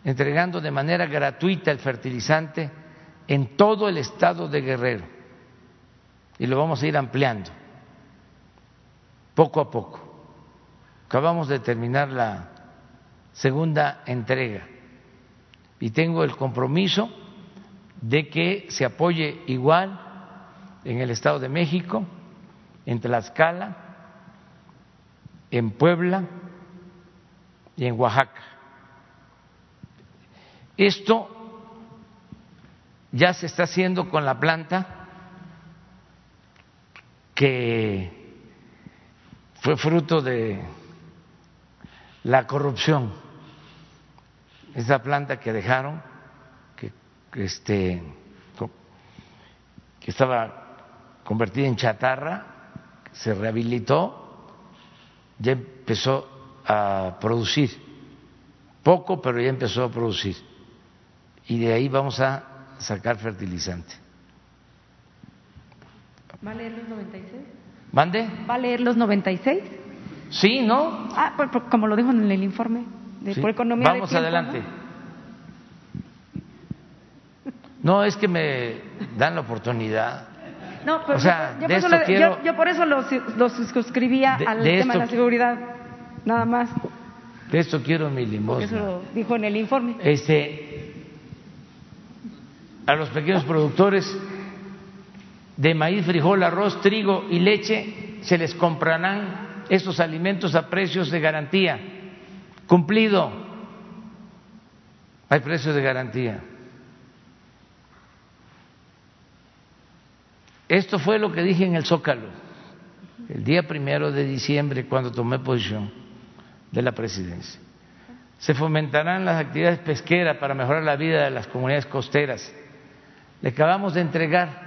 entregando de manera gratuita el fertilizante en todo el estado de Guerrero y lo vamos a ir ampliando poco a poco. Acabamos de terminar la segunda entrega y tengo el compromiso de que se apoye igual en el Estado de México, en Tlaxcala, en Puebla y en Oaxaca. Esto ya se está haciendo con la planta que fue fruto de la corrupción esa planta que dejaron, que, este, que estaba convertida en chatarra, se rehabilitó, ya empezó a producir, poco, pero ya empezó a producir. Y de ahí vamos a sacar fertilizante. ¿Va a leer los 96? ¿Mande? ¿Va a leer los 96? Sí, ¿no? Ah, como lo dijo en el informe de por economía. Vamos adelante. ¿no? es que me dan la oportunididad. No, pero yo, por eso yo, por eso lo, suscribía al tema de la seguridad, nada más. De esto quiero mi limosna. Eso lo dijo en el informe. Este, a los pequeños productores de maíz, frijol, arroz, trigo y leche se les comprarán estos alimentos a precios de garantía. Cumplido. Hay precios de garantía. Esto fue lo que dije en el Zócalo el día primero de diciembre cuando tomé posición de la presidencia. Se fomentarán las actividades pesqueras para mejorar la vida de las comunidades costeras. Le acabamos de entregar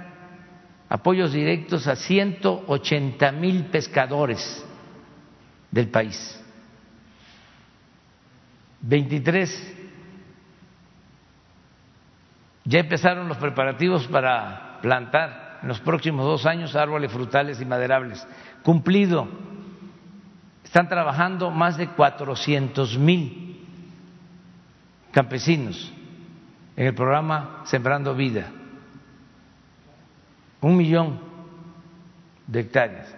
apoyos directos a 180 mil pescadores del país. 23. Ya empezaron los preparativos para plantar en los próximos dos años árboles frutales y maderables. Cumplido. Están trabajando más de 400 mil campesinos en el programa Sembrando Vida un millón de hectáreas.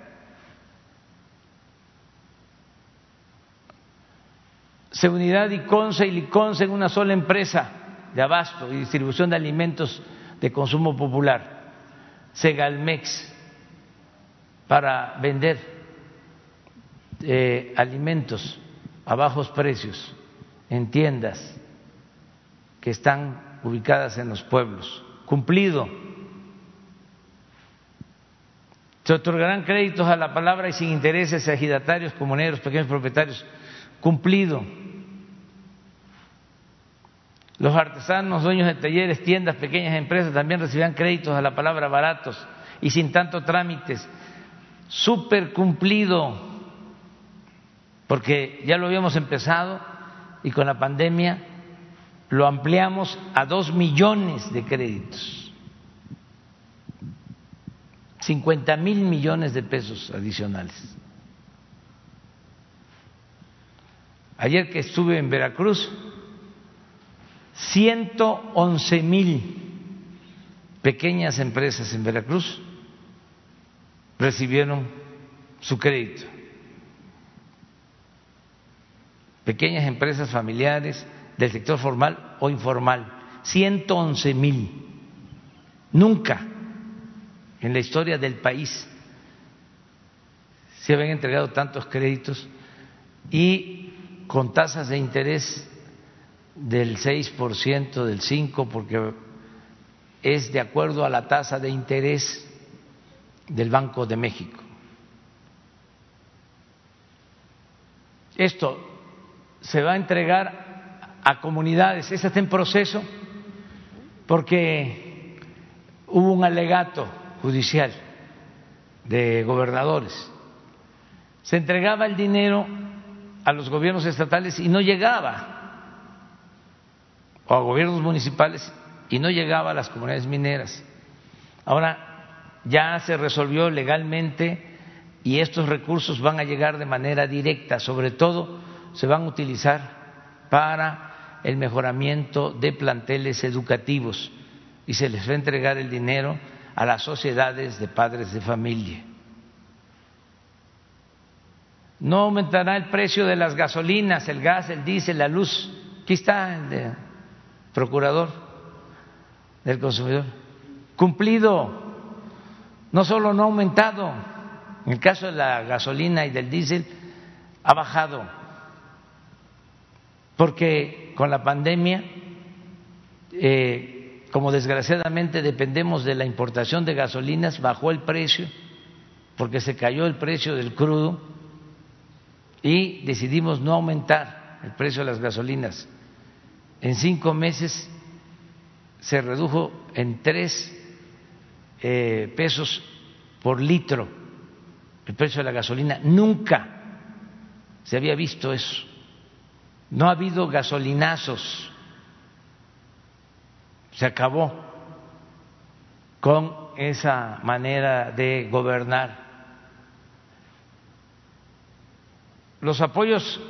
Seguridad y Conce y Liconce en una sola empresa de abasto y distribución de alimentos de consumo popular. Segalmex para vender eh, alimentos a bajos precios en tiendas que están ubicadas en los pueblos. Cumplido se otorgarán créditos a la palabra y sin intereses a comuneros, pequeños propietarios. Cumplido. Los artesanos, dueños de talleres, tiendas, pequeñas empresas también recibirán créditos a la palabra baratos y sin tanto trámites. Súper cumplido, porque ya lo habíamos empezado y con la pandemia lo ampliamos a dos millones de créditos 50 mil millones de pesos adicionales. Ayer que estuve en Veracruz, 111 mil pequeñas empresas en Veracruz recibieron su crédito. Pequeñas empresas familiares del sector formal o informal, 111 mil. Nunca en la historia del país se habían entregado tantos créditos y con tasas de interés del 6%, del 5%, porque es de acuerdo a la tasa de interés del Banco de México. Esto se va a entregar a comunidades, eso está en proceso, porque hubo un alegato judicial de gobernadores. Se entregaba el dinero a los gobiernos estatales y no llegaba, o a gobiernos municipales y no llegaba a las comunidades mineras. Ahora ya se resolvió legalmente y estos recursos van a llegar de manera directa, sobre todo se van a utilizar para el mejoramiento de planteles educativos y se les va a entregar el dinero a las sociedades de padres de familia. No aumentará el precio de las gasolinas, el gas, el diésel, la luz. Aquí está el procurador del consumidor. Cumplido. No solo no ha aumentado, en el caso de la gasolina y del diésel, ha bajado. Porque con la pandemia eh, como desgraciadamente dependemos de la importación de gasolinas, bajó el precio porque se cayó el precio del crudo y decidimos no aumentar el precio de las gasolinas en cinco meses se redujo en tres eh, pesos por litro el precio de la gasolina. Nunca se había visto eso. No ha habido gasolinazos. Se acabó con esa manera de gobernar. Los apoyos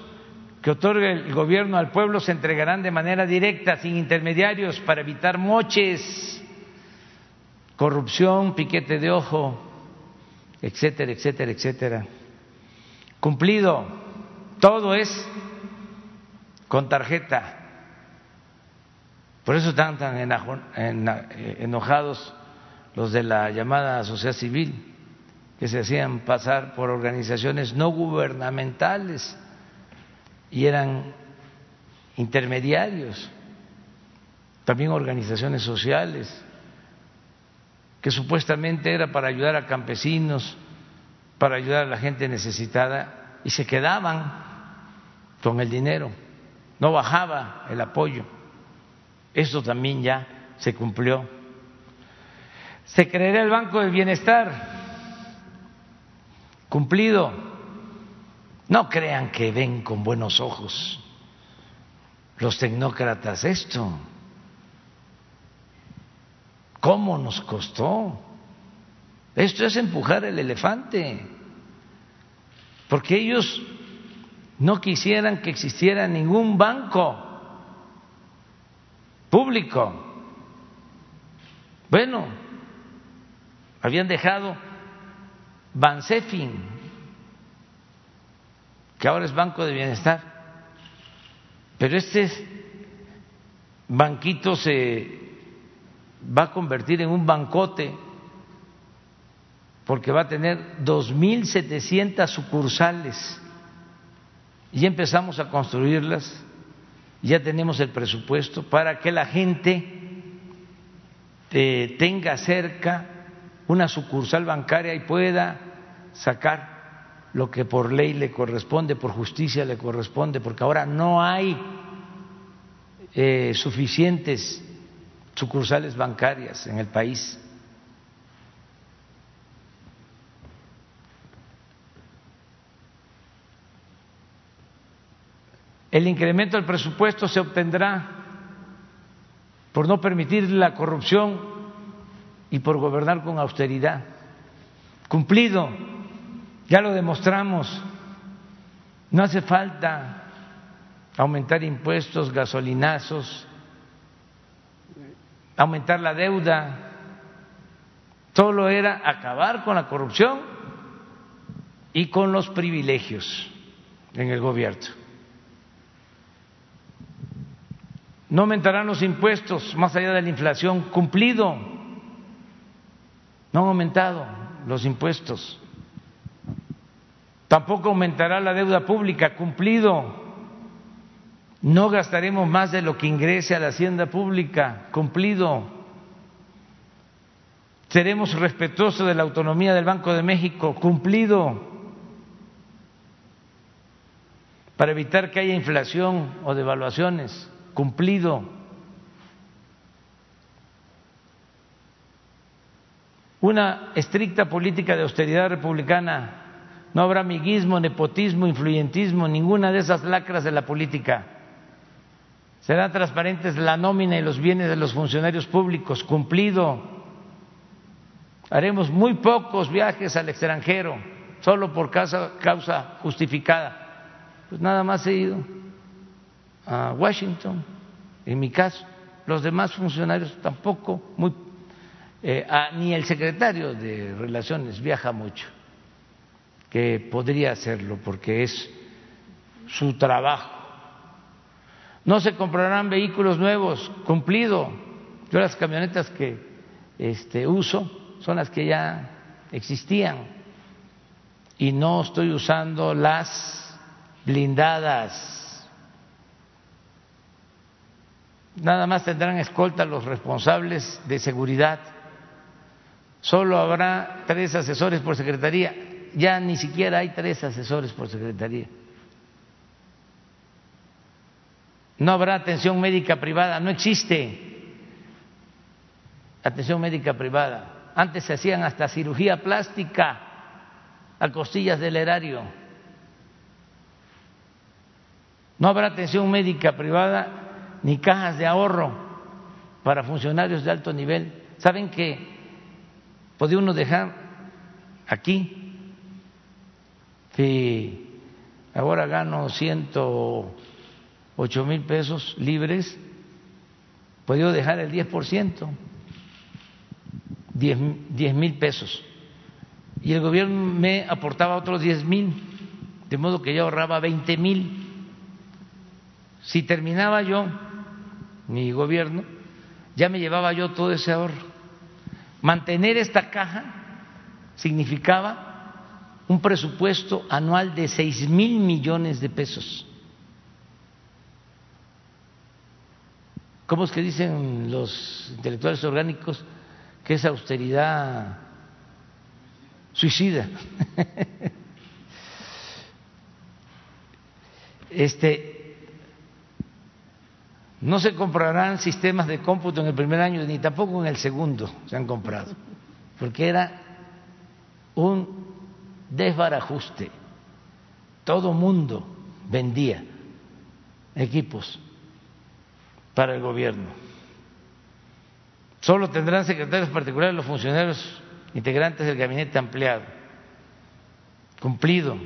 que otorga el gobierno al pueblo se entregarán de manera directa, sin intermediarios, para evitar moches, corrupción, piquete de ojo, etcétera, etcétera, etcétera. Cumplido, todo es con tarjeta. Por eso están tan enojados los de la llamada sociedad civil, que se hacían pasar por organizaciones no gubernamentales y eran intermediarios, también organizaciones sociales, que supuestamente era para ayudar a campesinos, para ayudar a la gente necesitada, y se quedaban con el dinero, no bajaba el apoyo. Eso también ya se cumplió se creará el Banco del Bienestar. Cumplido. No crean que ven con buenos ojos los tecnócratas esto. ¿Cómo nos costó? Esto es empujar el elefante, porque ellos no quisieran que existiera ningún banco público. Bueno, habían dejado Bansefin, que ahora es Banco de Bienestar, pero este banquito se va a convertir en un bancote porque va a tener 2.700 sucursales. Y empezamos a construirlas, ya tenemos el presupuesto para que la gente eh, tenga cerca una sucursal bancaria y pueda sacar lo que por ley le corresponde, por justicia le corresponde, porque ahora no hay eh, suficientes sucursales bancarias en el país. El incremento del presupuesto se obtendrá por no permitir la corrupción y por gobernar con austeridad. Cumplido, ya lo demostramos. No hace falta aumentar impuestos, gasolinazos, aumentar la deuda. Solo era acabar con la corrupción y con los privilegios en el gobierno. No aumentarán los impuestos más allá de la inflación. Cumplido no han aumentado los impuestos. Tampoco aumentará la deuda pública, cumplido. No gastaremos más de lo que ingrese a la hacienda pública, cumplido. Seremos respetuosos de la autonomía del Banco de México, cumplido. Para evitar que haya inflación o devaluaciones, cumplido una estricta política de austeridad republicana. No habrá amiguismo, nepotismo, influyentismo, ninguna de esas lacras de la política. Serán transparentes la nómina y los bienes de los funcionarios públicos, cumplido. Haremos muy pocos viajes al extranjero, solo por causa, justificada. Pues nada más he ido a Washington, en mi caso. Los demás funcionarios tampoco, eh, ni el secretario de Relaciones viaja mucho, que podría hacerlo porque es su trabajo. No se comprarán vehículos nuevos, cumplido. Yo las camionetas que este, uso son las que ya existían y no estoy usando las blindadas. Nada más tendrán escolta los responsables de seguridad solo habrá tres asesores por secretaría. Ya ni siquiera hay tres asesores por secretaría. no habrá atención médica privada, no existe atención médica privada. Antes se hacían hasta cirugía plástica a costillas del erario. No habrá atención médica privada ni cajas de ahorro para funcionarios de alto nivel. ¿Saben que podía uno dejar aquí que ahora gano ciento ocho mil pesos libres? Podía dejar el diez por ciento 10 mil pesos y el gobierno me aportaba otros 10 mil, de modo que yo ahorraba 20 mil. Si terminaba yo mi gobierno, ya me llevaba yo todo ese ahorro. Mantener esta caja significaba un presupuesto anual de 6 mil millones de pesos. ¿Cómo es que dicen los intelectuales orgánicos? que es austeridad suicida. Este, no se comprarán sistemas de cómputo en el primer año ni tampoco en el segundo se han comprado, porque era un desbarajuste. Todo mundo vendía equipos para el gobierno Solo tendrán secretarios particulares los funcionarios integrantes del gabinete ampliado. Cumplido.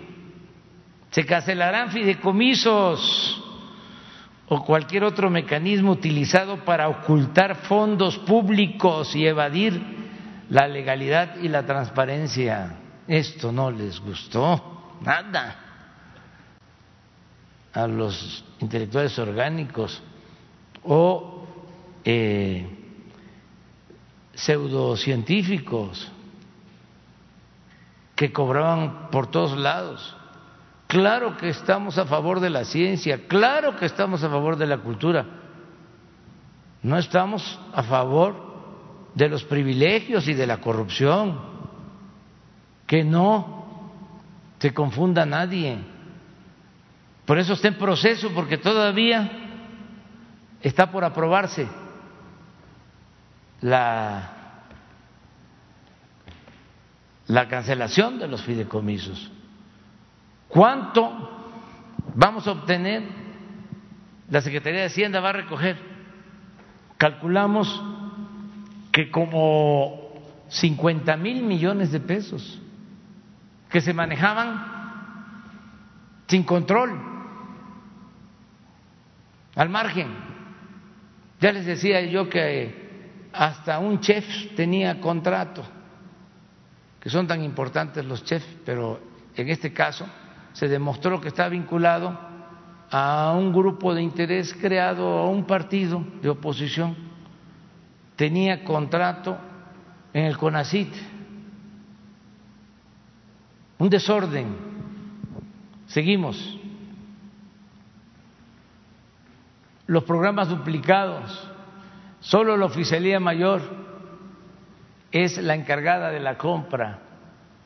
Se cancelarán fideicomisos o cualquier otro mecanismo utilizado para ocultar fondos públicos y evadir la legalidad y la transparencia. Esto no les gustó nada a los intelectuales orgánicos o eh, pseudocientíficos que cobraban por todos lados. Claro que estamos a favor de la ciencia, claro que estamos a favor de la cultura. No estamos a favor de los privilegios y de la corrupción. Que no se confunda nadie. Por eso está en proceso, porque todavía está por aprobarse la, la cancelación de los fideicomisos. ¿Cuánto vamos a obtener? La Secretaría de Hacienda va a recoger. Calculamos que como 50 mil millones de pesos que se manejaban sin control, al margen. Ya les decía yo que hasta un chef tenía contrato, que son tan importantes los chefs, pero en este caso se demostró que está vinculado a un grupo de interés creado a un partido de oposición. Tenía contrato en el CONACIT. Un desorden. Seguimos. Los programas duplicados Solo la Oficialía Mayor es la encargada de la compra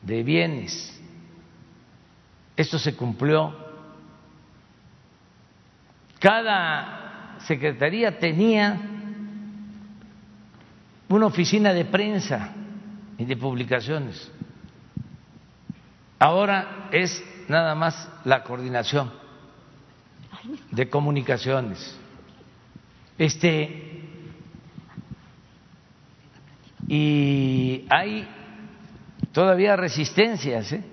de bienes. Esto se cumplió. Cada secretaría tenía una oficina de prensa y de publicaciones. Ahora es nada más la coordinación de comunicaciones. Este y hay todavía resistencias, ¿eh?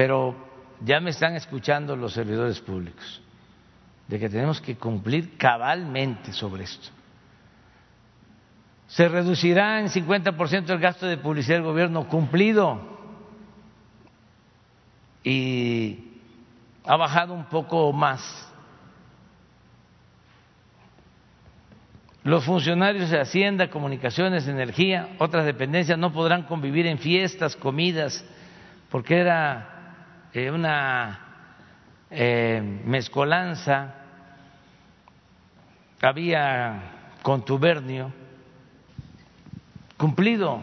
Pero ya me están escuchando los servidores públicos de que tenemos que cumplir cabalmente sobre esto. Se reducirá en 50% el gasto de publicidad del gobierno cumplido y ha bajado un poco más Los funcionarios de Hacienda, Comunicaciones, Energía, otras dependencias no podrán convivir en fiestas, comidas, porque era eh, una eh, mezcolanza, había contubernio cumplido.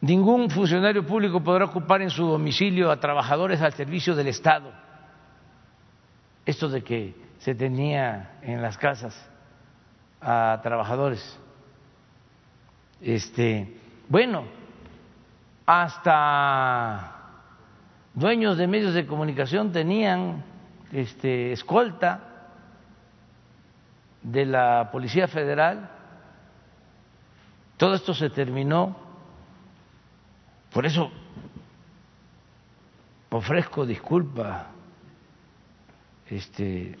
Ningún funcionario público podrá ocupar en su domicilio a trabajadores al servicio del Estado. Esto de que se tenía en las casas a trabajadores. Este, bueno, hasta dueños de medios de comunicación tenían este, escolta de la Policía Federal. Todo esto se terminó por eso ofrezco disculpa este,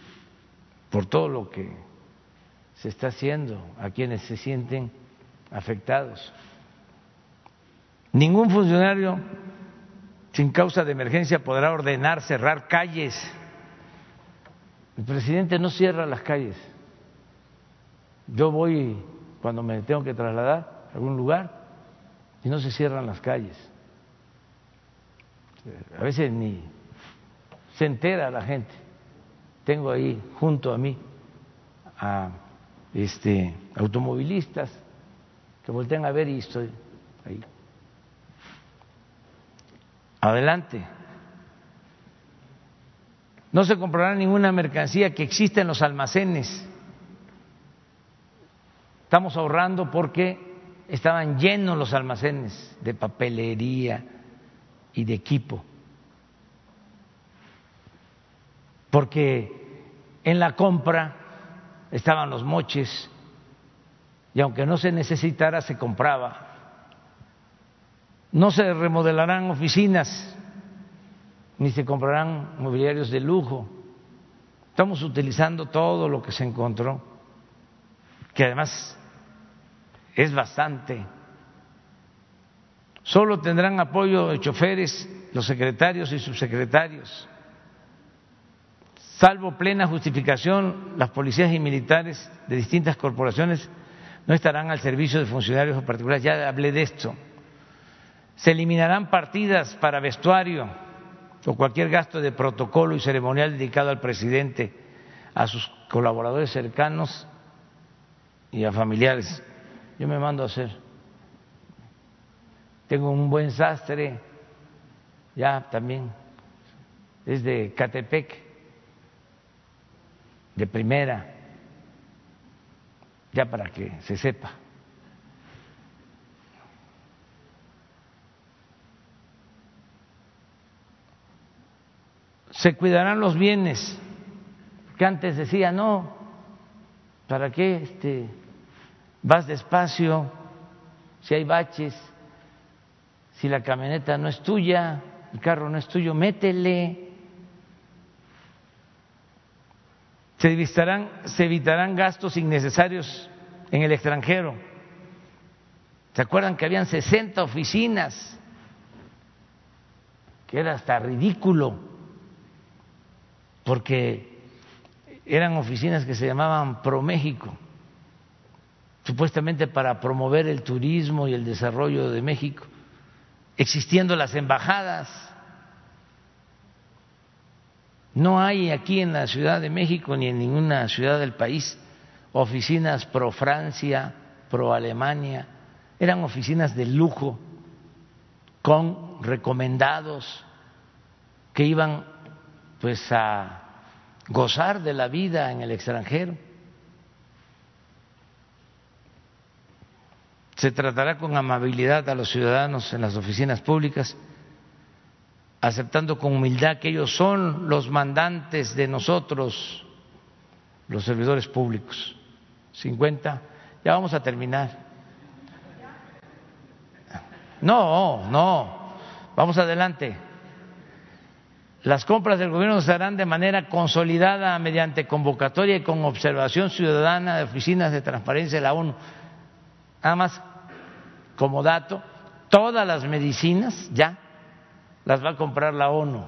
por todo lo que se está haciendo a quienes se sienten afectados. Ningún funcionario sin causa de emergencia podrá ordenar cerrar calles. El presidente no cierra las calles. Yo voy cuando me tengo que trasladar a algún lugar y no se cierran las calles. A veces ni se entera la gente. Tengo ahí junto a mí a este, automovilistas que voltean a ver y estoy ahí. Adelante. No se comprará ninguna mercancía que exista en los almacenes. Estamos ahorrando porque estaban llenos los almacenes de papelería y de equipo, porque en la compra estaban los moches y aunque no se necesitara, se compraba. No se remodelarán oficinas ni se comprarán mobiliarios de lujo. Estamos utilizando todo lo que se encontró, que además es bastante. Solo tendrán apoyo de choferes los secretarios y subsecretarios. Salvo plena justificación, las policías y militares de distintas corporaciones no estarán al servicio de funcionarios o particulares. Ya hablé de esto. Se eliminarán partidas para vestuario o cualquier gasto de protocolo y ceremonial dedicado al presidente, a sus colaboradores cercanos y a familiares yo me mando a hacer. Tengo un buen sastre, ya también, es de Catepec, de primera, ya para que se sepa. Se cuidarán los bienes, que antes decía, no, ¿para qué este, vas despacio, si hay baches, si la camioneta no es tuya, el carro no es tuyo, métele. Se evitarán, se evitarán gastos innecesarios en el extranjero. ¿Se acuerdan que habían 60 oficinas? Que era hasta ridículo, porque eran oficinas que se llamaban Pro México supuestamente para promover el turismo y el desarrollo de México, existiendo las embajadas. No hay aquí en la Ciudad de México ni en ninguna ciudad del país oficinas pro Francia, pro Alemania, eran oficinas de lujo con recomendados que iban pues a gozar de la vida en el extranjero. Se tratará con amabilidad a los ciudadanos en las oficinas públicas, aceptando con humildad que ellos son los mandantes de nosotros, los servidores públicos. 50. Ya vamos a terminar. No, no. Vamos adelante. Las compras del gobierno se harán de manera consolidada mediante convocatoria y con observación ciudadana de oficinas de transparencia de la ONU. Nada más como dato, todas las medicinas ya las va a comprar la ONU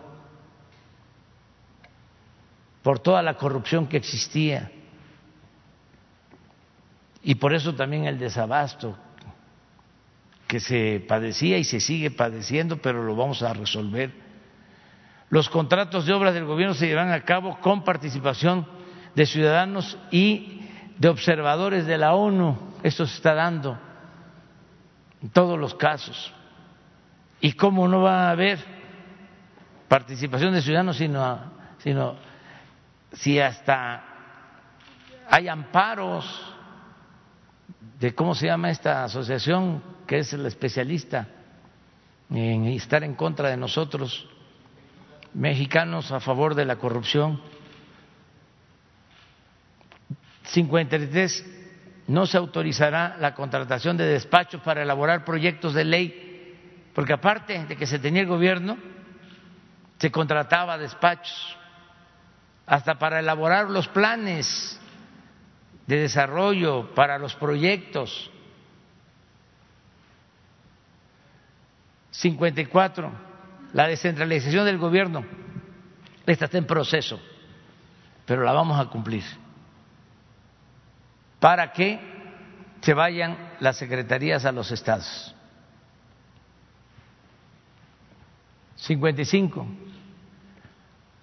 por toda la corrupción que existía y por eso también el desabasto que se padecía y se sigue padeciendo, pero lo vamos a resolver. Los contratos de obras del gobierno se llevan a cabo con participación de ciudadanos y de observadores de la ONU. Esto se está dando en todos los casos. ¿Y cómo no va a haber participación de ciudadanos sino, sino si hasta hay amparos de cómo se llama esta asociación que es el especialista en estar en contra de nosotros, mexicanos a favor de la corrupción. 53. No se autorizará la contratación de despachos para elaborar proyectos de ley, porque aparte de que se tenía el gobierno, se contrataba despachos hasta para elaborar los planes de desarrollo para los proyectos. 54. La descentralización del gobierno. Esta está en proceso, pero la vamos a cumplir. Para que se vayan las secretarías a los estados. 55.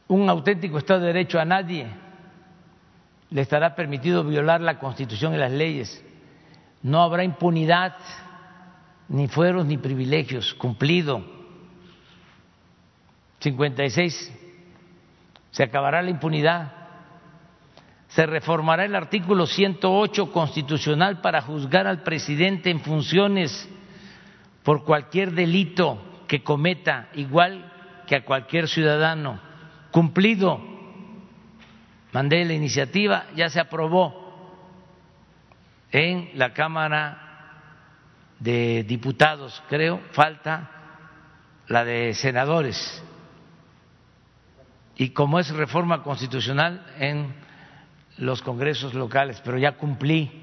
Un auténtico Estado de Derecho a nadie le estará permitido violar la Constitución y las leyes. No habrá impunidad, ni fueros ni privilegios. Cumplido. 56. Se acabará la impunidad. Se reformará el artículo 108 constitucional para juzgar al presidente en funciones por cualquier delito que cometa, igual que a cualquier ciudadano. Cumplido mandé la iniciativa, ya se aprobó en la Cámara de Diputados, creo, falta la de senadores. Y como es reforma constitucional en los congresos locales, pero ya cumplí.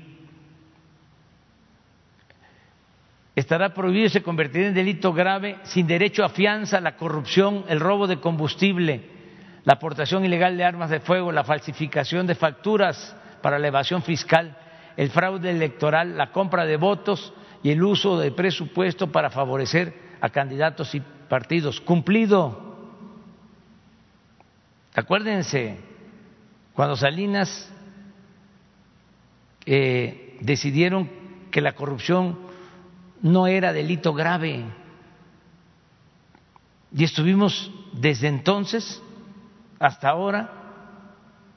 Estará prohibido y se convertirá en delito grave sin derecho a fianza la corrupción, el robo de combustible, la aportación ilegal de armas de fuego, la falsificación de facturas para la evasión fiscal, el fraude electoral, la compra de votos y el uso de presupuesto para favorecer a candidatos y partidos. Cumplido. Acuérdense, cuando Salinas eh, decidieron que la corrupción no era delito grave. Y estuvimos desde entonces hasta ahora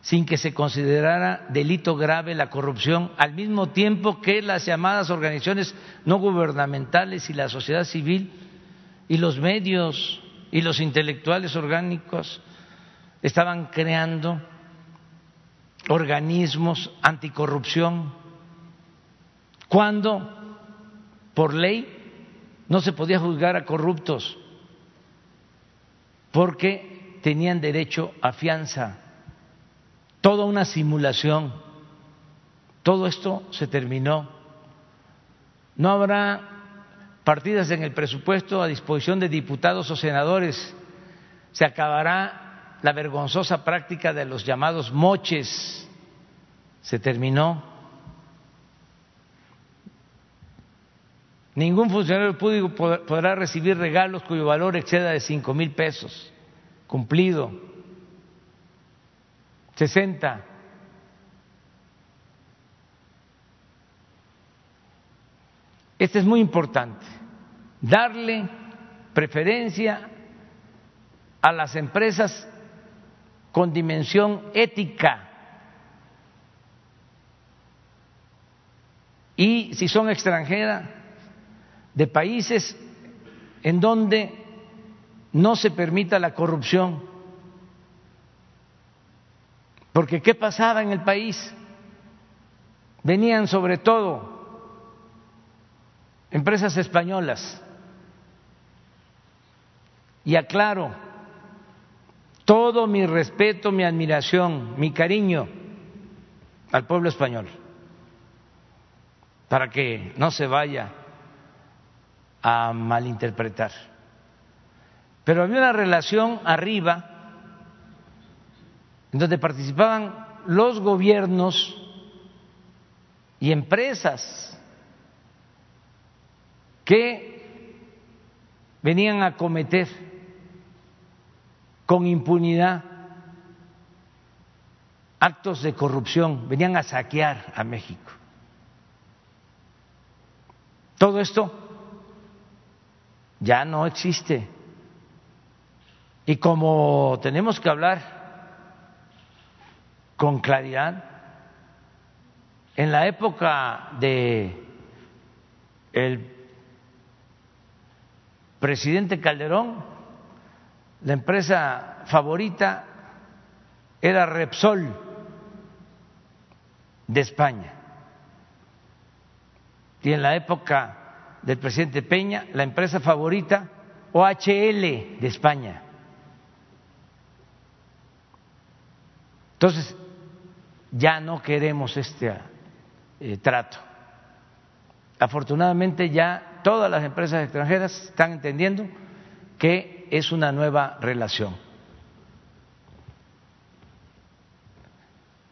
sin que se considerara delito grave la corrupción, al mismo tiempo que las llamadas organizaciones no gubernamentales y la sociedad civil y los medios y los intelectuales orgánicos estaban creando organismos anticorrupción, cuando por ley no se podía juzgar a corruptos, porque tenían derecho a fianza, toda una simulación. Todo esto se terminó. No habrá partidas en el presupuesto a disposición de diputados o senadores. Se acabará la vergonzosa práctica de los llamados moches. Se terminó. Ningún funcionario público podrá recibir regalos cuyo valor exceda de cinco mil pesos cumplido. 60. Este es muy importante, darle preferencia a las empresas con dimensión ética y si son extranjeras de países en donde no se permita la corrupción. Porque ¿qué pasaba en el país? Venían sobre todo empresas españolas. Y aclaro, todo mi respeto, mi admiración, mi cariño al pueblo español, para que no se vaya a malinterpretar pero había una relación arriba en donde participaban los gobiernos y empresas que venían a cometer con impunidad actos de corrupción, venían a saquear a México. Todo esto ya no existe. Y como tenemos que hablar con claridad, en la época de el presidente Calderón, la empresa favorita era Repsol de España. Y en la época del presidente Peña, la empresa favorita OHL de España. Entonces, ya no queremos este eh, trato. Afortunadamente ya todas las empresas extranjeras están entendiendo que es una nueva relación.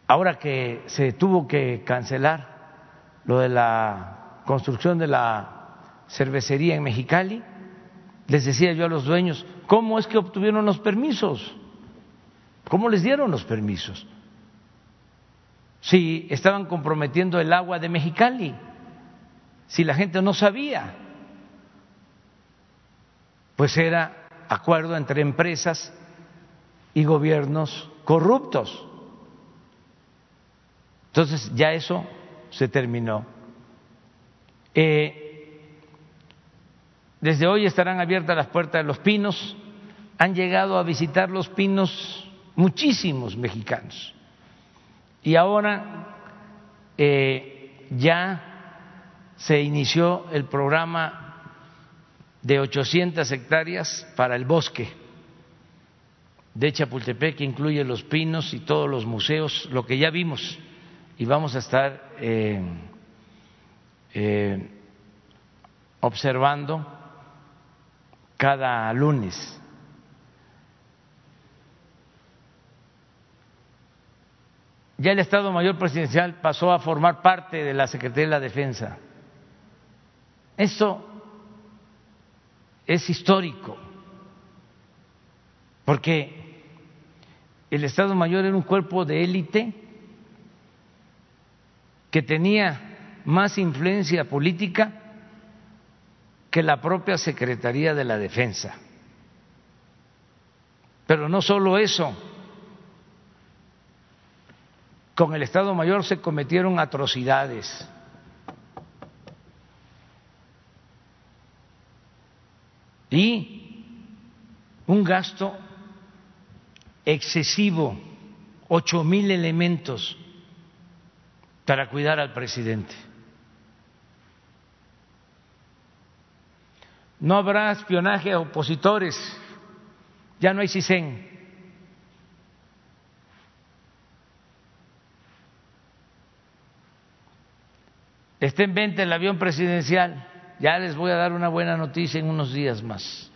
Ahora que se tuvo que cancelar lo de la construcción de la cervecería en Mexicali, les decía yo a los dueños, ¿cómo es que obtuvieron los permisos? ¿Cómo les dieron los permisos? Si estaban comprometiendo el agua de Mexicali, si la gente no sabía, pues era acuerdo entre empresas y gobiernos corruptos. Entonces ya eso se terminó. Eh, desde hoy estarán abiertas las puertas de los pinos. Han llegado a visitar los pinos muchísimos mexicanos. Y ahora eh, ya se inició el programa de 800 hectáreas para el bosque de Chapultepec, que incluye los pinos y todos los museos, lo que ya vimos y vamos a estar eh, eh, observando cada lunes. Ya el Estado Mayor Presidencial pasó a formar parte de la Secretaría de la Defensa. Esto es histórico, porque el Estado Mayor era un cuerpo de élite que tenía más influencia política que la propia Secretaría de la Defensa. Pero no solo eso, con el Estado Mayor se cometieron atrocidades. Y un gasto excesivo, ocho mil elementos para cuidar al presidente. No habrá espionaje a opositores, ya no hay CISEN. Está en venta el avión presidencial, ya les voy a dar una buena noticia en unos días más.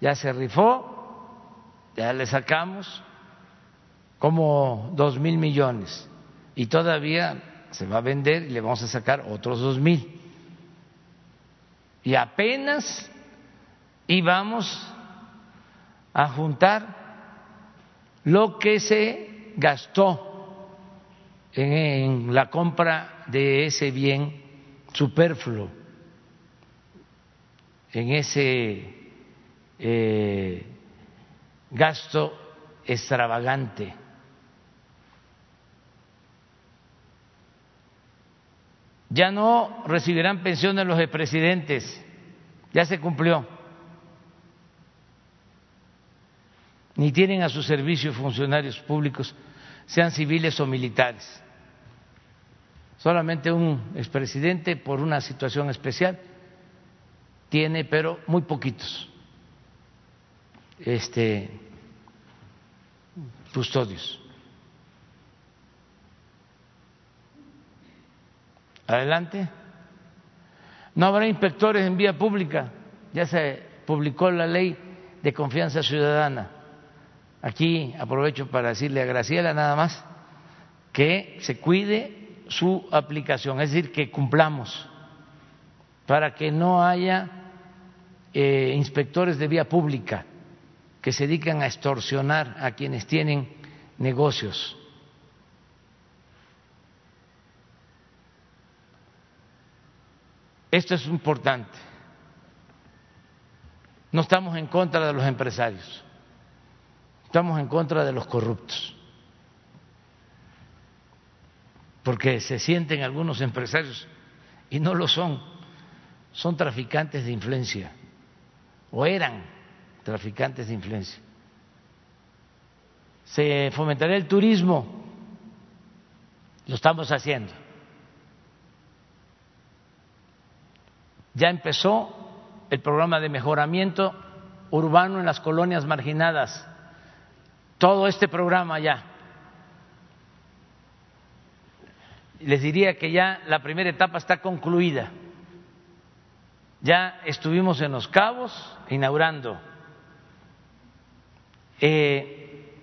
Ya se rifó, ya le sacamos como dos mil millones y todavía se va a vender y le vamos a sacar otros dos mil. Y apenas íbamos a juntar lo que se gastó en, la compra de ese bien superfluo, en ese eh, gasto extravagante. Ya no recibirán pensiones los expresidentes, ya se cumplió. Ni tienen a su servicio funcionarios públicos, sean civiles o militares. Solamente un expresidente por una situación especial tiene, pero muy poquitos este, custodios. Adelante. No habrá inspectores en vía pública. Ya se publicó la ley de confianza ciudadana. Aquí aprovecho para decirle a Graciela nada más que se cuide su aplicación, es decir, que cumplamos para que no haya eh, inspectores de vía pública que se dedican a extorsionar a quienes tienen negocios Esto es importante. No estamos en contra de los empresarios, estamos en contra de los corruptos, porque se sienten algunos empresarios y no lo son, son traficantes de influencia o eran traficantes de influencia. Se fomentará el turismo, lo estamos haciendo. Ya empezó el programa de mejoramiento urbano en las colonias marginadas. Todo este programa ya. Les diría que ya la primera etapa está concluida. Ya estuvimos en Los Cabos inaugurando. Eh,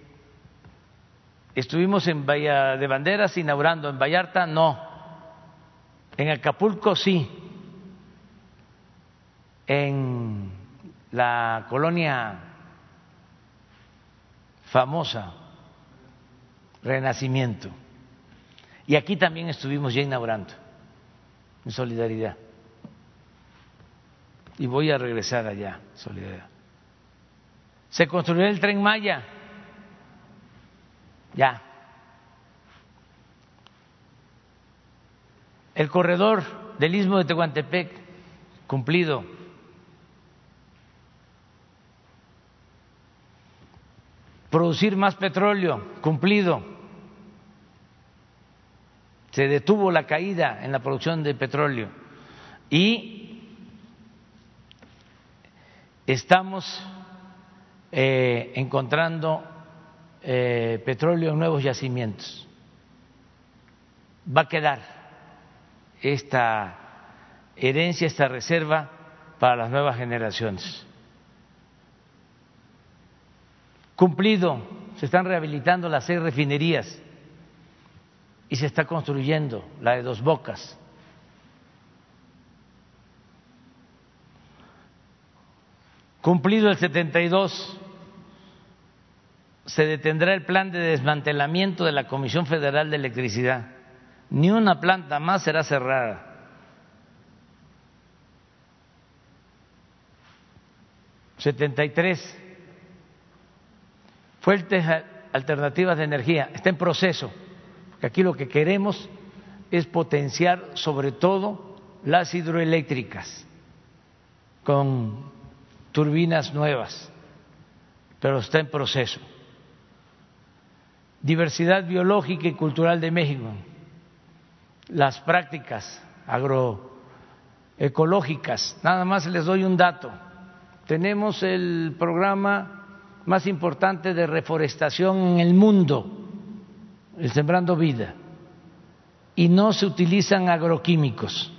estuvimos en Bahía de Banderas inaugurando. En Vallarta no. En Acapulco sí en la colonia famosa Renacimiento. Y aquí también estuvimos ya inaugurando, en solidaridad. Y voy a regresar allá, solidaridad. Se construyó el tren Maya, ya. El corredor del istmo de Tehuantepec, cumplido producir más petróleo, cumplido. Se detuvo la caída en la producción de petróleo y estamos eh, encontrando eh, petróleo en nuevos yacimientos. Va a quedar esta herencia, esta reserva para las nuevas generaciones cumplido, se están rehabilitando las seis refinerías y se está construyendo la de Dos Bocas. Cumplido el 72, se detendrá el plan de desmantelamiento de la Comisión Federal de Electricidad. Ni una planta más será cerrada. Setenta y tres fuentes alternativas de energía, está en proceso, porque aquí lo que queremos es potenciar sobre todo las hidroeléctricas con turbinas nuevas, pero está en proceso. Diversidad biológica y cultural de México, las prácticas agroecológicas, nada más les doy un dato. Tenemos el programa más importante de reforestación en el mundo, el Sembrando Vida, y no se utilizan agroquímicos.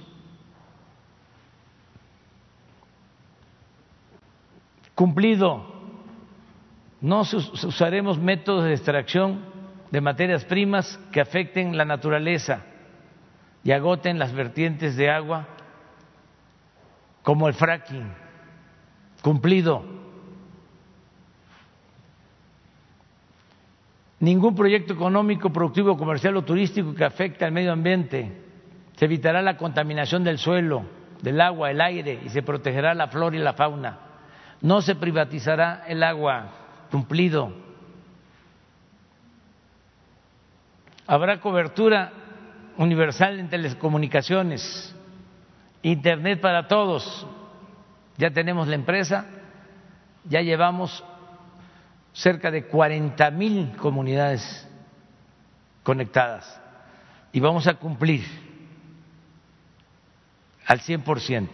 Cumplido, no usaremos métodos de extracción de materias primas que afecten la naturaleza y agoten las vertientes de agua, como el fracking. Cumplido ningún proyecto económico, productivo, comercial o turístico que afecte al medio ambiente. Se evitará la contaminación del suelo, del agua, el aire y se protegerá la flora y la fauna. No se privatizará el agua, cumplido. Habrá cobertura universal en telecomunicaciones, Internet para todos. Ya tenemos la empresa, ya llevamos cerca de 40 mil comunidades conectadas y vamos a cumplir al 100%.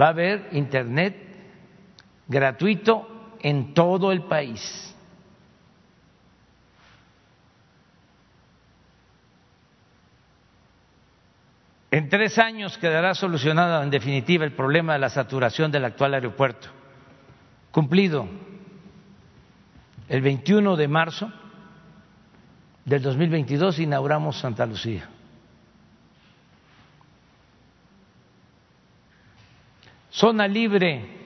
Va a haber Internet gratuito en todo el país. En tres años quedará solucionado en definitiva el problema de la saturación del actual aeropuerto. Cumplido el 21 de marzo del 2022 inauguramos Santa Lucía. Zona libre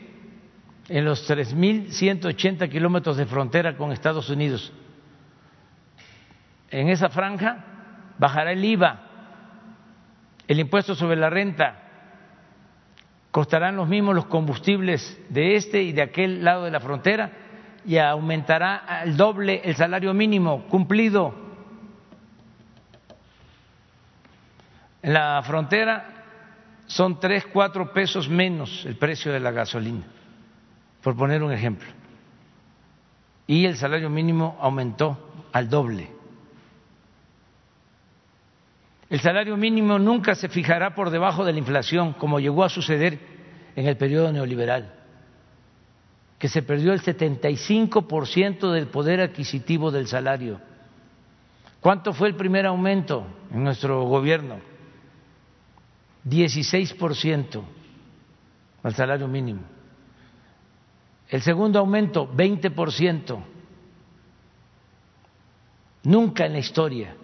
en los 3.180 kilómetros de frontera con Estados Unidos. En esa franja bajará el IVA, el impuesto sobre la renta, costarán los mismos los combustibles de este y de aquel lado de la frontera y aumentará al doble el salario mínimo cumplido. En la frontera son tres, cuatro pesos menos el precio de la gasolina, por poner un ejemplo. Y el salario mínimo aumentó al doble. El salario mínimo nunca se fijará por debajo de la inflación, como llegó a suceder en el periodo neoliberal, que se perdió el 75% del poder adquisitivo del salario. ¿Cuánto fue el primer aumento en nuestro gobierno? 16% al salario mínimo. El segundo aumento, 20%. Nunca en la historia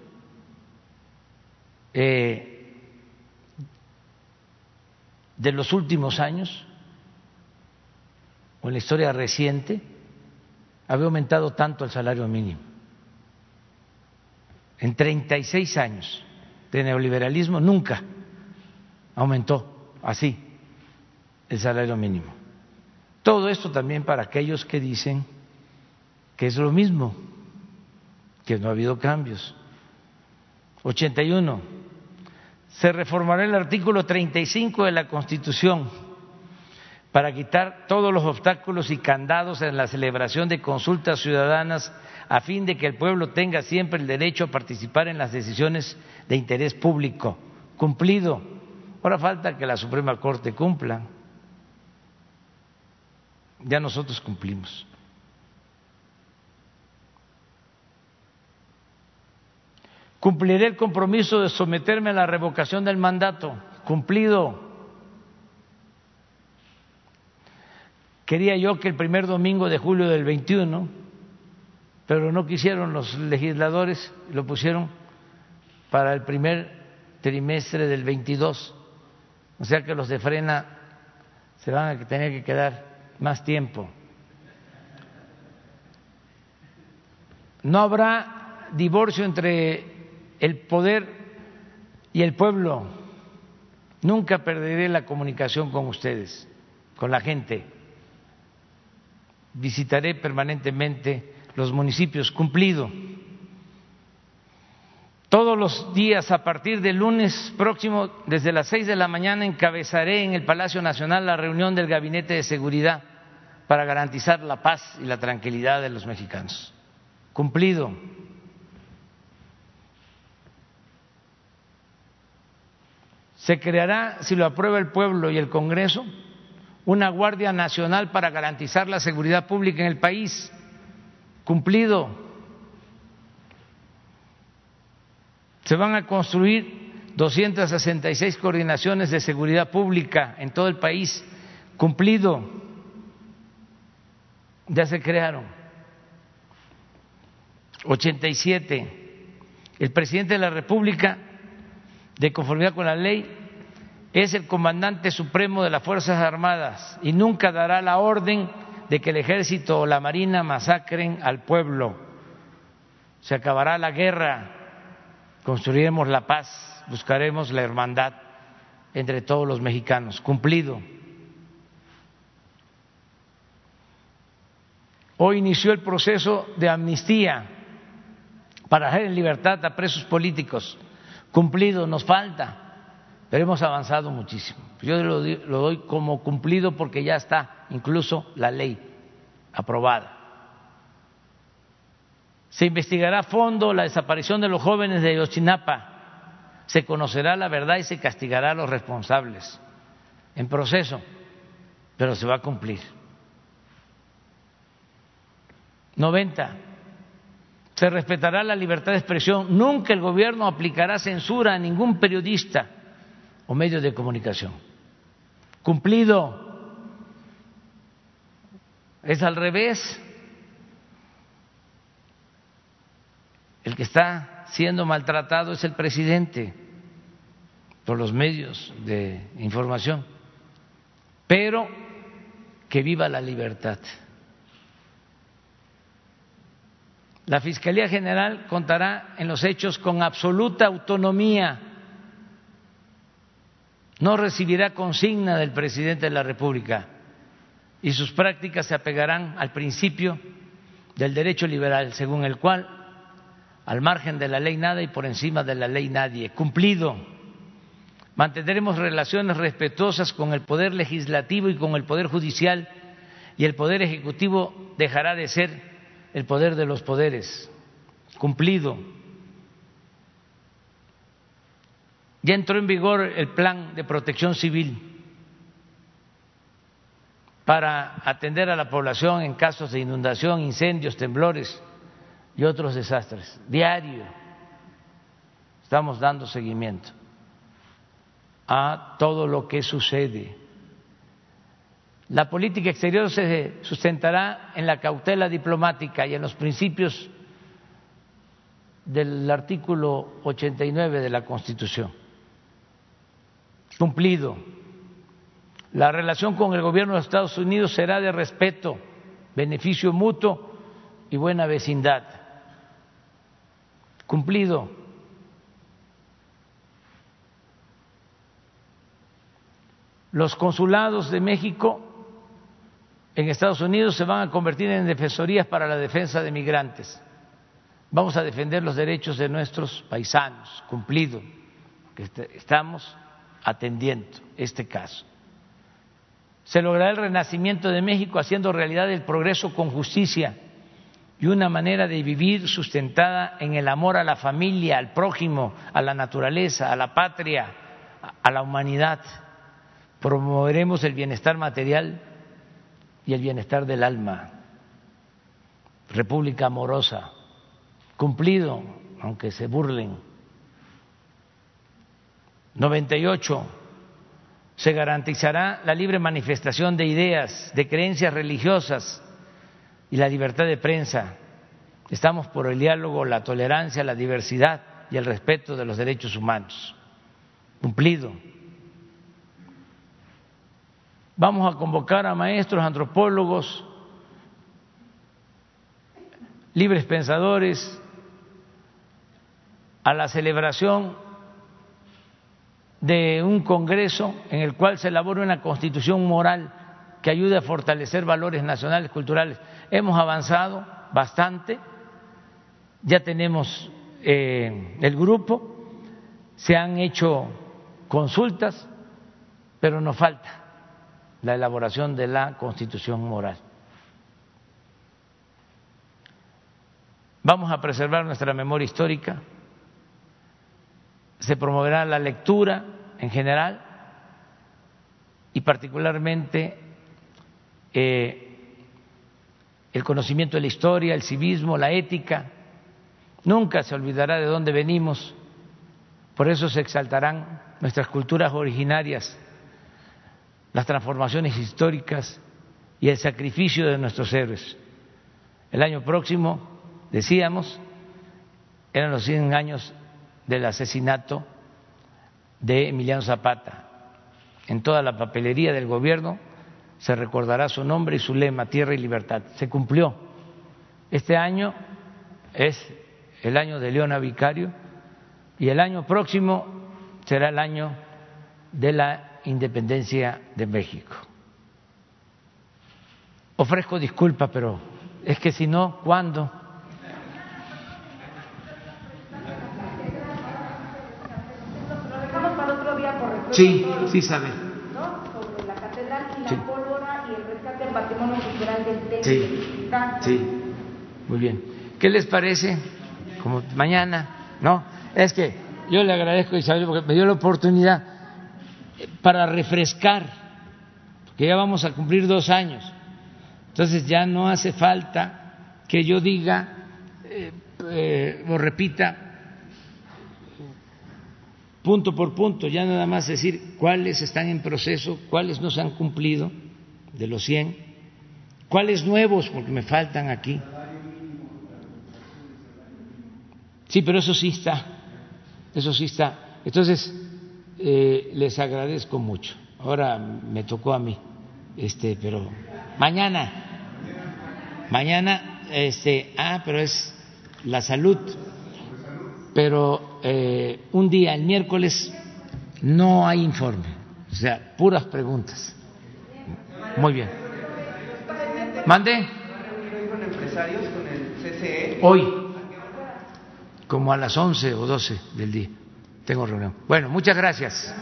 eh, de los últimos años o en la historia reciente había aumentado tanto el salario mínimo. En 36 años de neoliberalismo nunca aumentó así el salario mínimo. Todo esto también para aquellos que dicen que es lo mismo, que no ha habido cambios. 81 se reformará el artículo 35 de la Constitución para quitar todos los obstáculos y candados en la celebración de consultas ciudadanas a fin de que el pueblo tenga siempre el derecho a participar en las decisiones de interés público. Cumplido. Ahora falta que la Suprema Corte cumpla. Ya nosotros cumplimos. Cumpliré el compromiso de someterme a la revocación del mandato. Cumplido. Quería yo que el primer domingo de julio del 21, pero no quisieron los legisladores, lo pusieron para el primer trimestre del 22. O sea que los de frena se van a tener que quedar más tiempo. No habrá divorcio entre el poder y el pueblo. Nunca perderé la comunicación con ustedes, con la gente. Visitaré permanentemente los municipios, cumplido. Todos los días a partir del lunes próximo, desde las seis de la mañana, encabezaré en el Palacio Nacional la reunión del Gabinete de Seguridad para garantizar la paz y la tranquilidad de los mexicanos. Cumplido. Se creará, si lo aprueba el pueblo y el Congreso, una Guardia Nacional para garantizar la seguridad pública en el país. Cumplido. Se van a construir 266 coordinaciones de seguridad pública en todo el país. Cumplido. Ya se crearon. 87. El presidente de la República, de conformidad con la ley, es el comandante supremo de las Fuerzas Armadas y nunca dará la orden de que el ejército o la marina masacren al pueblo. Se acabará la guerra, construiremos la paz, buscaremos la hermandad entre todos los mexicanos. Cumplido. Hoy inició el proceso de amnistía para dejar en libertad a presos políticos. Cumplido, nos falta pero hemos avanzado muchísimo. Yo lo, doy como cumplido porque ya está incluso la ley aprobada. Se investigará a fondo la desaparición de los jóvenes de Yochinapa. Se conocerá la verdad y se castigará a los responsables. En proceso, pero se va a cumplir. 90. Se respetará la libertad de expresión. Nunca el gobierno aplicará censura a ningún periodista o medios de comunicación. Cumplido. Es al revés. El que está siendo maltratado es el presidente por los medios de información. Pero que viva la libertad. La Fiscalía General contará en los hechos con absoluta autonomía no recibirá consigna del presidente de la República y sus prácticas se apegarán al principio del derecho liberal, según el cual, al margen de la ley nada y por encima de la ley nadie. Cumplido. Mantendremos relaciones respetuosas con el Poder Legislativo y con el Poder Judicial y el Poder Ejecutivo dejará de ser el poder de los poderes. Cumplido. Ya entró en vigor el plan de protección civil para atender a la población en casos de inundación, incendios, temblores y otros desastres. Diario estamos dando seguimiento a todo lo que sucede. La política exterior se sustentará en la cautela diplomática y en los principios del artículo 89 de la Constitución. Cumplido la relación con el gobierno de Estados Unidos será de respeto, beneficio mutuo y buena vecindad. Cumplido. Los consulados de México en Estados Unidos se van a convertir en defensorías para la defensa de migrantes. Vamos a defender los derechos de nuestros paisanos, cumplido, estamos atendiendo este caso se logrará el renacimiento de México haciendo realidad el progreso con justicia y una manera de vivir sustentada en el amor a la familia, al prójimo, a la naturaleza, a la patria, a la humanidad. Promoveremos el bienestar material y el bienestar del alma. República amorosa, cumplido, aunque se burlen. 98 se garantizará la libre manifestación de ideas, de creencias religiosas y la libertad de prensa. Estamos por el diálogo, la tolerancia, la diversidad y el respeto de los derechos humanos. Cumplido. Vamos a convocar a maestros, antropólogos, libres pensadores a la celebración de un Congreso en el cual se elabore una constitución moral que ayude a fortalecer valores nacionales, culturales. Hemos avanzado bastante, ya tenemos eh, el grupo, se han hecho consultas, pero nos falta la elaboración de la constitución moral. Vamos a preservar nuestra memoria histórica se promoverá la lectura en general y particularmente eh, el conocimiento de la historia, el civismo, la ética. Nunca se olvidará de dónde venimos, por eso se exaltarán nuestras culturas originarias, las transformaciones históricas y el sacrificio de nuestros héroes. El año próximo, decíamos, eran los 100 años del asesinato de Emiliano Zapata. En toda la papelería del gobierno se recordará su nombre y su lema, tierra y libertad. Se cumplió. Este año es el año de Leona Vicario y el año próximo será el año de la independencia de México. Ofrezco disculpa, pero es que si no, ¿cuándo? Sí, sí sabe. Sobre la catedral y la pólvora y el rescate del patrimonio cultural del. Sí, sí, muy bien. ¿Qué les parece? Como mañana, ¿no? Es que yo le agradezco a Isabel porque me dio la oportunidad para refrescar, que ya vamos a cumplir dos años. Entonces ya no hace falta que yo diga eh, eh, o repita punto por punto, ya nada más decir cuáles están en proceso, cuáles no se han cumplido de los 100, cuáles nuevos, porque me faltan aquí. Sí, pero eso sí está, eso sí está. Entonces, eh, les agradezco mucho. Ahora me tocó a mí, este, pero mañana, mañana, este, ah, pero es la salud pero eh, un día, el miércoles, no hay informe. O sea, puras preguntas. Muy bien. ¿Mande? Hoy, como a las 11 o 12 del día, tengo reunión. Bueno, muchas gracias.